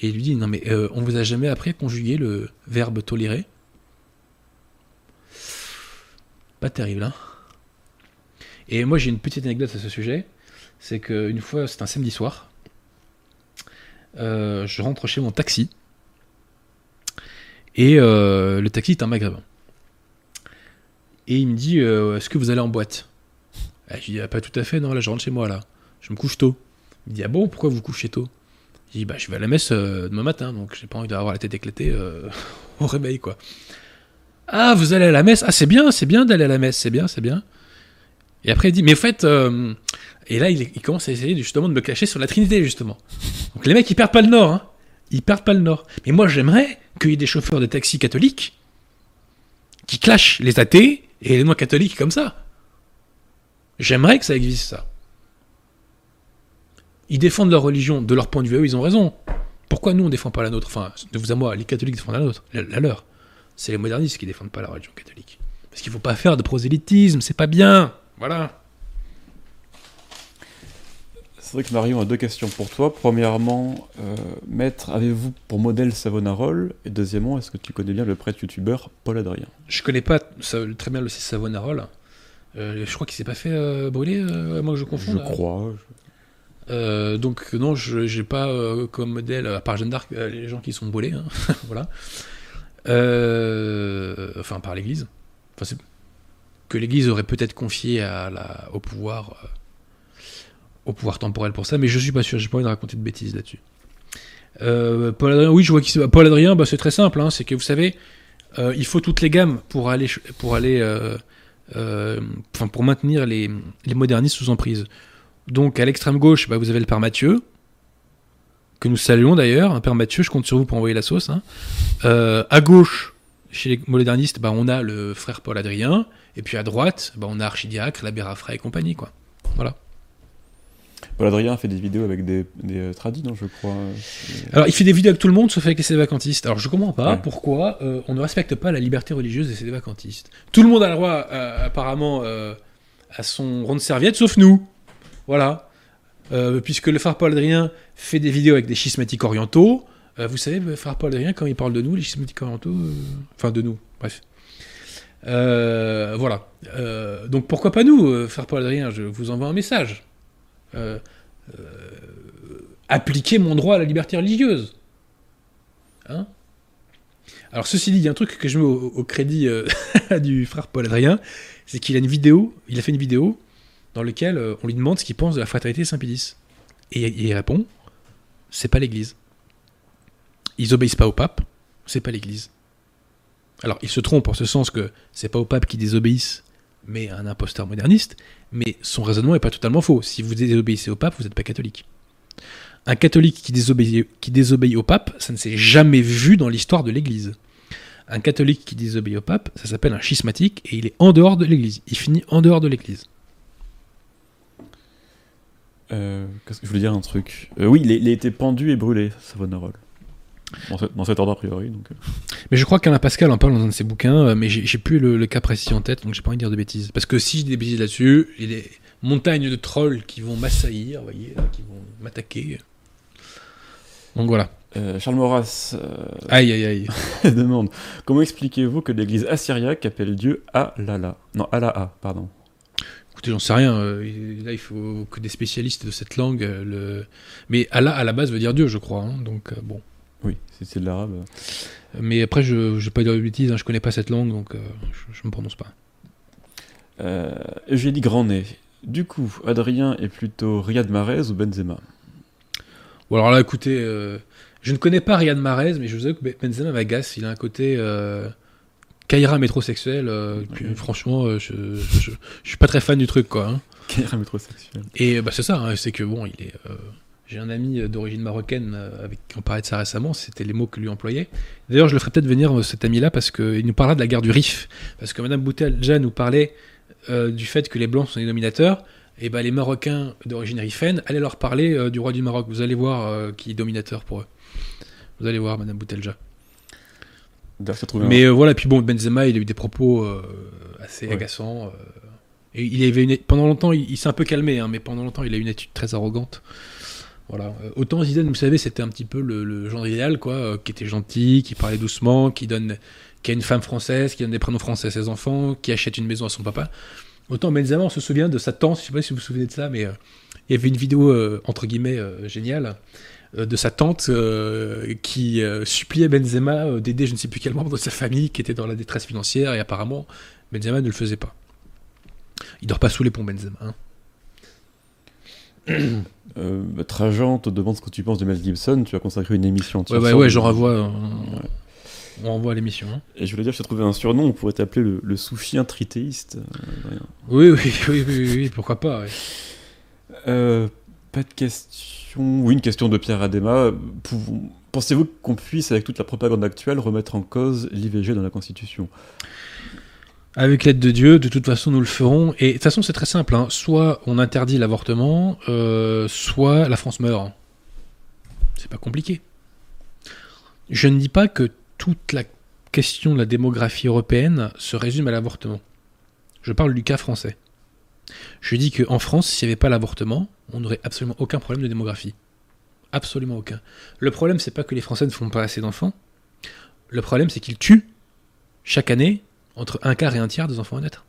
et lui dit Non, mais euh, on vous a jamais appris à conjuguer le verbe tolérer? Pas terrible, hein Et moi, j'ai une petite anecdote à ce sujet. C'est qu'une fois, c'est un samedi soir, euh, je rentre chez mon taxi et euh, le taxi est un maghrébin. Et il me dit euh, Est-ce que vous allez en boîte? Ah, Je lui dis ah, Pas tout à fait, non, là je rentre chez moi, là. Je me couche tôt. Il me dit Ah bon, pourquoi vous couchez tôt? Je dis Bah, je vais à la messe euh, demain matin, donc j'ai pas envie d'avoir la tête éclatée euh, au réveil, quoi. Ah, vous allez à la messe? Ah, c'est bien, c'est bien d'aller à la messe, c'est bien, c'est bien. Et après, il dit Mais au fait. Et là, il, commence à essayer justement de me cacher sur la Trinité, justement. Donc les mecs, ils perdent pas le nord, hein. Ils perdent pas le nord. Mais moi, j'aimerais qu'il y ait des chauffeurs de taxi catholiques qui clashent les athées et les non-catholiques comme ça. J'aimerais que ça existe, ça. Ils défendent leur religion, de leur point de vue, eux, ils ont raison. Pourquoi nous, on défend pas la nôtre? Enfin, de vous à moi, les catholiques défendent la nôtre, la, leur. C'est les modernistes qui défendent pas la religion catholique. Parce qu'il faut pas faire de prosélytisme, c'est pas bien. Voilà. Cédric Marion a deux questions pour toi. Premièrement, euh, maître, avez-vous pour modèle Savonarole Et deuxièmement, est-ce que tu connais bien le prêtre youtubeur Paul Adrien? Je connais pas très bien le Savonarole. Euh, je crois qu'il s'est pas fait euh, brûler, moins que je confonde. Je crois. Donc non, je j'ai pas comme modèle, à part Jeanne d'Arc, les gens qui sont brûlés, hein. voilà. Enfin, par l'Église. Enfin, c'est- que l'Église aurait peut-être confié à la, au pouvoir, au pouvoir temporel pour ça, mais je suis pas sûr. J'ai pas envie de raconter de bêtises là-dessus. Euh, Paul Adrien, oui, je vois qui. Paul Adrien, bah, c'est très simple. hein, c'est que vous savez, euh, il faut toutes les gammes pour aller, pour aller, euh, euh, pour maintenir les, les modernistes sous emprise. Donc à l'extrême gauche, bah, vous avez le père Mathieu, que nous saluons d'ailleurs. Un père Mathieu, je compte sur vous pour envoyer la sauce. hein. À gauche, chez les modernistes, bah, on a le frère Paul Adrien. Et puis à droite, bah, on a Archidiacre, l'abbé Raffray et compagnie. Quoi. Voilà. Paul Adrien fait des vidéos avec des, des euh, tradis, non, je crois. Alors il fait des vidéos avec tout le monde sauf avec les sévacantistes. Alors je comprends pas Ouais. pourquoi euh, on ne respecte pas la liberté religieuse des sévacantistes. Tout le monde a le droit euh, apparemment euh, à son rond de serviette sauf nous. Voilà. Puisque le frère Paul Adrien fait des vidéos avec des schismatiques orientaux. Vous savez, le frère Paul Adrien, quand il parle de nous, les schismatiques orientaux, enfin de nous, bref. Euh, voilà. Euh, donc pourquoi pas nous, euh, frère Paul Adrien? Je vous envoie un message. Euh, euh, appliquez mon droit à la liberté religieuse. Hein Alors ceci dit, il y a un truc que je mets au, crédit euh, du frère Paul Adrien, c'est qu'il a une vidéo, il a fait une vidéo dans laquelle on lui demande ce qu'il pense de la fraternité Saint-Pédis. Et il répond, c'est pas l'Église. Ils obéissent pas au pape, c'est pas l'Église. Alors il se trompe en ce sens que c'est pas au pape qui désobéissent, mais un imposteur moderniste, mais son raisonnement est pas totalement faux. Si vous désobéissez au pape, vous n'êtes pas catholique. Un catholique qui désobéit, au pape, ça ne s'est jamais vu dans l'histoire de l'Église. Un catholique qui désobéit au pape, ça s'appelle un schismatique et il est en dehors de l'Église. Il finit en dehors de l'Église. Euh, Qu'est-ce que je voulais dire un truc? Euh, Oui, il a, été pendu et brûlé, Savonarola. Dans, ce- dans cet ordre a priori. Donc, euh. Mais je crois qu'Alain Pascal en parle dans un de ses bouquins, euh, mais j'ai plus le, le cas précis en tête, donc j'ai pas envie de dire de bêtises. Parce que si je dis des bêtises là-dessus, il y a des montagnes de trolls qui vont m'assaillir, vous voyez, là, qui vont m'attaquer. Donc voilà. Euh, Charles Maurras euh, Aïe aïe aïe. demande Comment expliquez-vous que l'église assyriaque appelle Dieu Alala? Non, Allah, pardon. Écoutez, j'en sais rien. euh, là, il faut que des spécialistes de cette langue. le... Mais Allah, à la base, veut dire Dieu, je crois. hein, donc bon. Oui, c'est de l'arabe. Mais après, je ne vais pas dire de bêtises, hein, je connais pas cette langue, donc euh, je ne me prononce pas. Euh, Eugénie Grandnay. Du coup, Adrien est plutôt Riyad Mahrez ou Benzema? Bon, alors là, écoutez, euh, je ne connais pas Riyad Mahrez, mais je vous avoue que Benzema m'agace. Il a un côté euh, Kaira métrosexuel. franchement, je, je suis pas très fan du truc, quoi. hein. Est métrosexuel Et bah, c'est ça, hein, c'est que bon, il est. j'ai un ami euh, d'origine marocaine euh, avec qui on parlait de ça récemment, c'était les mots que lui employait. D'ailleurs, je le ferai peut-être venir, euh, cet ami-là, parce qu'il nous parlera de la guerre du Rif. Parce que Madame Boutelja nous parlait euh, du fait que les Blancs sont des dominateurs. Et ben les Marocains d'origine rifaine, allez leur parler euh, du roi du Maroc. Vous allez voir euh, qui est dominateur pour eux. Vous allez voir, Madame Boutelja. Trouvé Mais voilà, puis bon, Benzema, il a eu des propos assez Ouais. agaçants. et il avait une, pendant longtemps, il, il s'est un peu calmé, hein, mais pendant longtemps, il a eu une attitude très arrogante. Voilà. Euh, autant Zidane, vous savez, c'était un petit peu le, genre idéal, quoi, euh, qui était gentil, qui parlait doucement, qui donne, qui a une femme française, qui donne des prénoms français à ses enfants, qui achète une maison à son papa. Autant Benzema, on se souvient de sa tante, je sais pas si vous vous souvenez de ça, mais euh, il y avait une vidéo entre guillemets géniale de sa tante qui suppliait Benzema d'aider je ne sais plus quel membre de sa famille qui était dans la détresse financière et apparemment Benzema ne le faisait pas. Il dort pas sous les ponts Benzema. hein. Euh, Trajan te demande ce que tu penses de Mel Gibson. Tu as consacré une émission Ouais, entière. ouais, j'en renvoie. euh, Ouais. On renvoie à l'émission. hein. Et je voulais dire, je t'ai trouvé un surnom, on pourrait t'appeler le, le sous-chien tritéiste. Euh. Oui, oui, oui, oui, oui, pourquoi pas. ouais. Euh, pas de question. Oui, une question de Pierre Adema. Pouvons- Pensez-vous qu'on puisse, avec toute la propagande actuelle, remettre en cause l'IVG dans la Constitution? Avec l'aide de Dieu, de toute façon, nous le ferons. Et de toute façon, c'est très simple. hein. Soit on interdit l'avortement, euh, soit la France meurt. C'est pas compliqué. Je ne dis pas que toute la question de la démographie européenne se résume à l'avortement. Je parle du cas français. Je dis qu'en France, s'il n'y avait pas l'avortement, on n'aurait absolument aucun problème de démographie. Absolument aucun. Le problème, c'est pas que les Français ne font pas assez d'enfants. Le problème, c'est qu'ils tuent chaque année entre un quart et un tiers des enfants à naître.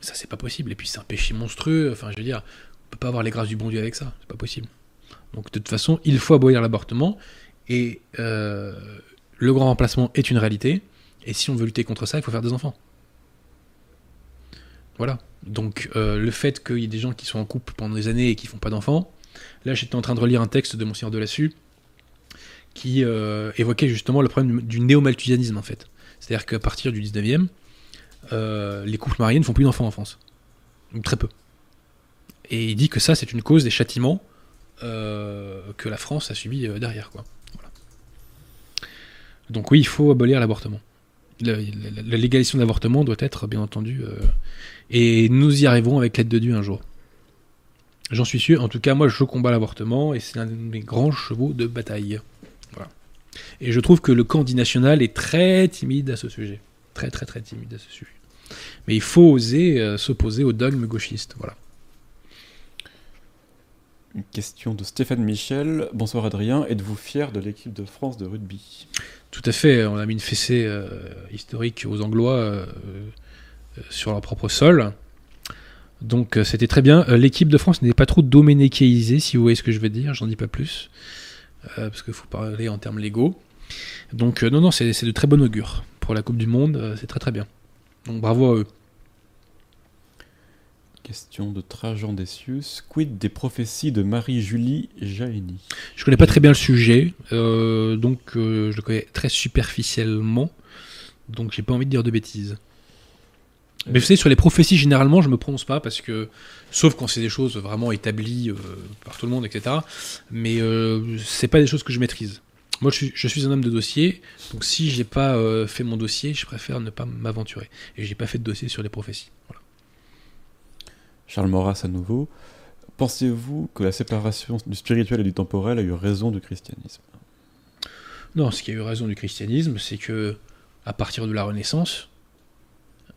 Ça, c'est pas possible. Et puis, c'est un péché monstrueux. Enfin, je veux dire, on peut pas avoir les grâces du bon Dieu avec ça. C'est pas possible. Donc, de toute façon, il faut abolir l'avortement. Et euh, le grand remplacement est une réalité. Et si on veut lutter contre ça, il faut faire des enfants. Voilà. Donc, euh, le fait qu'il y ait des gens qui sont en couple pendant des années et qui font pas d'enfants. Là, j'étais en train de relire un texte de Monseigneur Delassus qui euh, évoquait justement le problème du, néo-malthusianisme, en fait. C'est-à-dire qu'à partir du 19e, euh, les couples mariés ne font plus d'enfants en France. Très peu. Et il dit que ça, c'est une cause des châtiments euh, que la France a subi euh, derrière. Quoi. Donc oui, il faut abolir l'avortement. La, légalisation de l'avortement doit être, bien entendu, et nous y arriverons avec l'aide de Dieu un jour. J'en suis sûr. En tout cas, moi, je combats l'avortement et c'est un de mes grands chevaux de bataille. Et je trouve que le camp dit national est très timide à ce sujet. Très, très, très timide à ce sujet. Mais il faut oser euh, s'opposer au dogme gauchiste. Voilà. Une question de Stéphane Michel. Bonsoir Adrien, êtes-vous fier de l'équipe de France de rugby? Tout à fait. On a mis une fessée euh, historique aux Anglois euh, sur leur propre sol. Donc c'était très bien. L'équipe de France n'est pas trop doménécaïsée, si vous voyez ce que je veux dire. J'en dis pas plus. Parce qu'il faut parler en termes légaux. Donc non, non, c'est de très bon augure pour la Coupe du Monde, c'est très très bien. Donc bravo à eux. Question de Trajan Decius. Quid des prophéties de Marie-Julie Jaéni Je connais pas très bien le sujet, euh, donc euh, je le connais très superficiellement, donc j'ai pas envie de dire de bêtises. Mais vous savez, sur les prophéties, généralement, je me prononce pas parce que, sauf quand c'est des choses vraiment établies euh, par tout le monde, etc. Mais euh, c'est pas des choses que je maîtrise. Moi, je suis, je suis un homme de dossier, donc si j'ai pas euh, fait mon dossier, je préfère ne pas m'aventurer. Et j'ai pas fait de dossier sur les prophéties. Voilà. Charles Maurras à nouveau. Pensez-vous que la séparation du spirituel et du temporel a eu raison du christianisme? Non, ce qui a eu raison du christianisme, c'est que à partir de la Renaissance,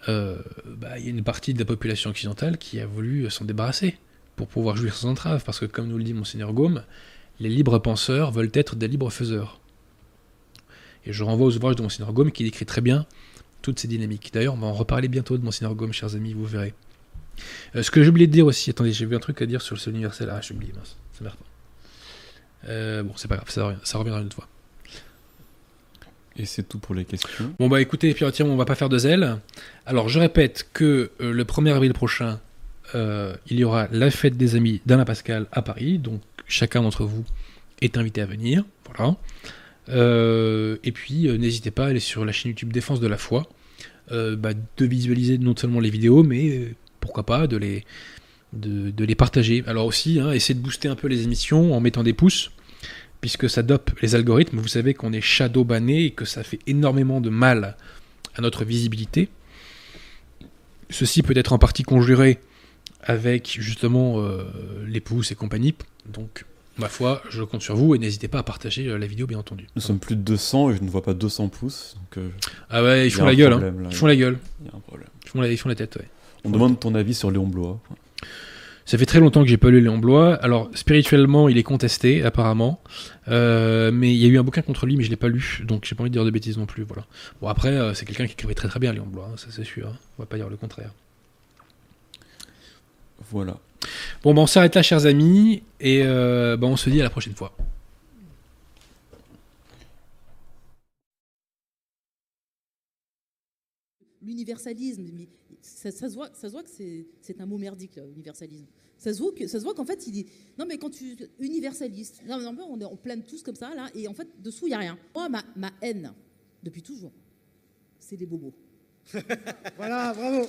euh, bah, il y a une partie de la population occidentale qui a voulu s'en débarrasser pour pouvoir jouir sans entrave, parce que comme nous le dit monseigneur Gaume, les libres penseurs veulent être des libres faiseurs. Et je renvoie aux ouvrages de monseigneur Gaume qui décrit très bien toutes ces dynamiques. D'ailleurs, on va en reparler bientôt de monseigneur Gaume, chers amis, vous verrez. Euh, ce que j'ai oublié de dire aussi, attendez, j'ai vu un truc à dire sur le seul universel. Ah, j'ai oublié, mince, ça merde pas. Euh, bon, c'est pas grave, ça, ça reviendra une autre fois. Et c'est tout pour les questions. Bon bah écoutez, puis tiens, on va pas faire de zèle. Alors je répète que euh, le 1er avril prochain, euh, il y aura la fête des amis d'Alain Pascal à Paris, donc chacun d'entre vous est invité à venir. Voilà. Euh, et puis euh, n'hésitez pas à aller sur la chaîne YouTube Défense de la foi, euh, bah, de visualiser non seulement les vidéos, mais pourquoi pas de les, partager. Alors aussi, hein, essayez de booster un peu les émissions en mettant des pouces puisque ça dope les algorithmes. Vous savez qu'on est shadow banné et que ça fait énormément de mal à notre visibilité. Ceci peut être en partie conjuré avec justement les pouces et compagnie. Donc, ma foi, je compte sur vous et n'hésitez pas à partager euh, la vidéo, bien entendu. Nous sommes plus de 200 et je ne vois pas 200 pouces. Donc euh, Ah ouais, ils Il y font la gueule. hein. là. Ils font la gueule. il y a un problème. Ils font la, ils font la tête, ouais. On demande ton avis sur Léon Blois. Ça fait très longtemps que j'ai pas lu Léon Blois. Alors spirituellement, il est contesté apparemment, Euh, mais il y a eu un bouquin contre lui, mais je l'ai pas lu, donc j'ai pas envie de dire de bêtises non plus. Voilà. Bon après, euh, c'est quelqu'un qui écrivait très très bien Léon Blois, hein, ça c'est sûr. hein. On va pas dire le contraire. Voilà. Bon, bah, on s'arrête là, chers amis, et euh, bah, on se dit à la prochaine fois. L'universalisme, mais ça, ça se voit, ça se voit que c'est, c'est un mot merdique, là, universalisme. Ça se voit, que, ça se voit qu'en fait, il dit Non, mais quand tu. Universaliste. Non, mais on, est, on plane tous comme ça, là, et en fait, dessous, il n'y a rien. Moi, ma, ma haine, depuis toujours, c'est les bobos. Voilà, bravo.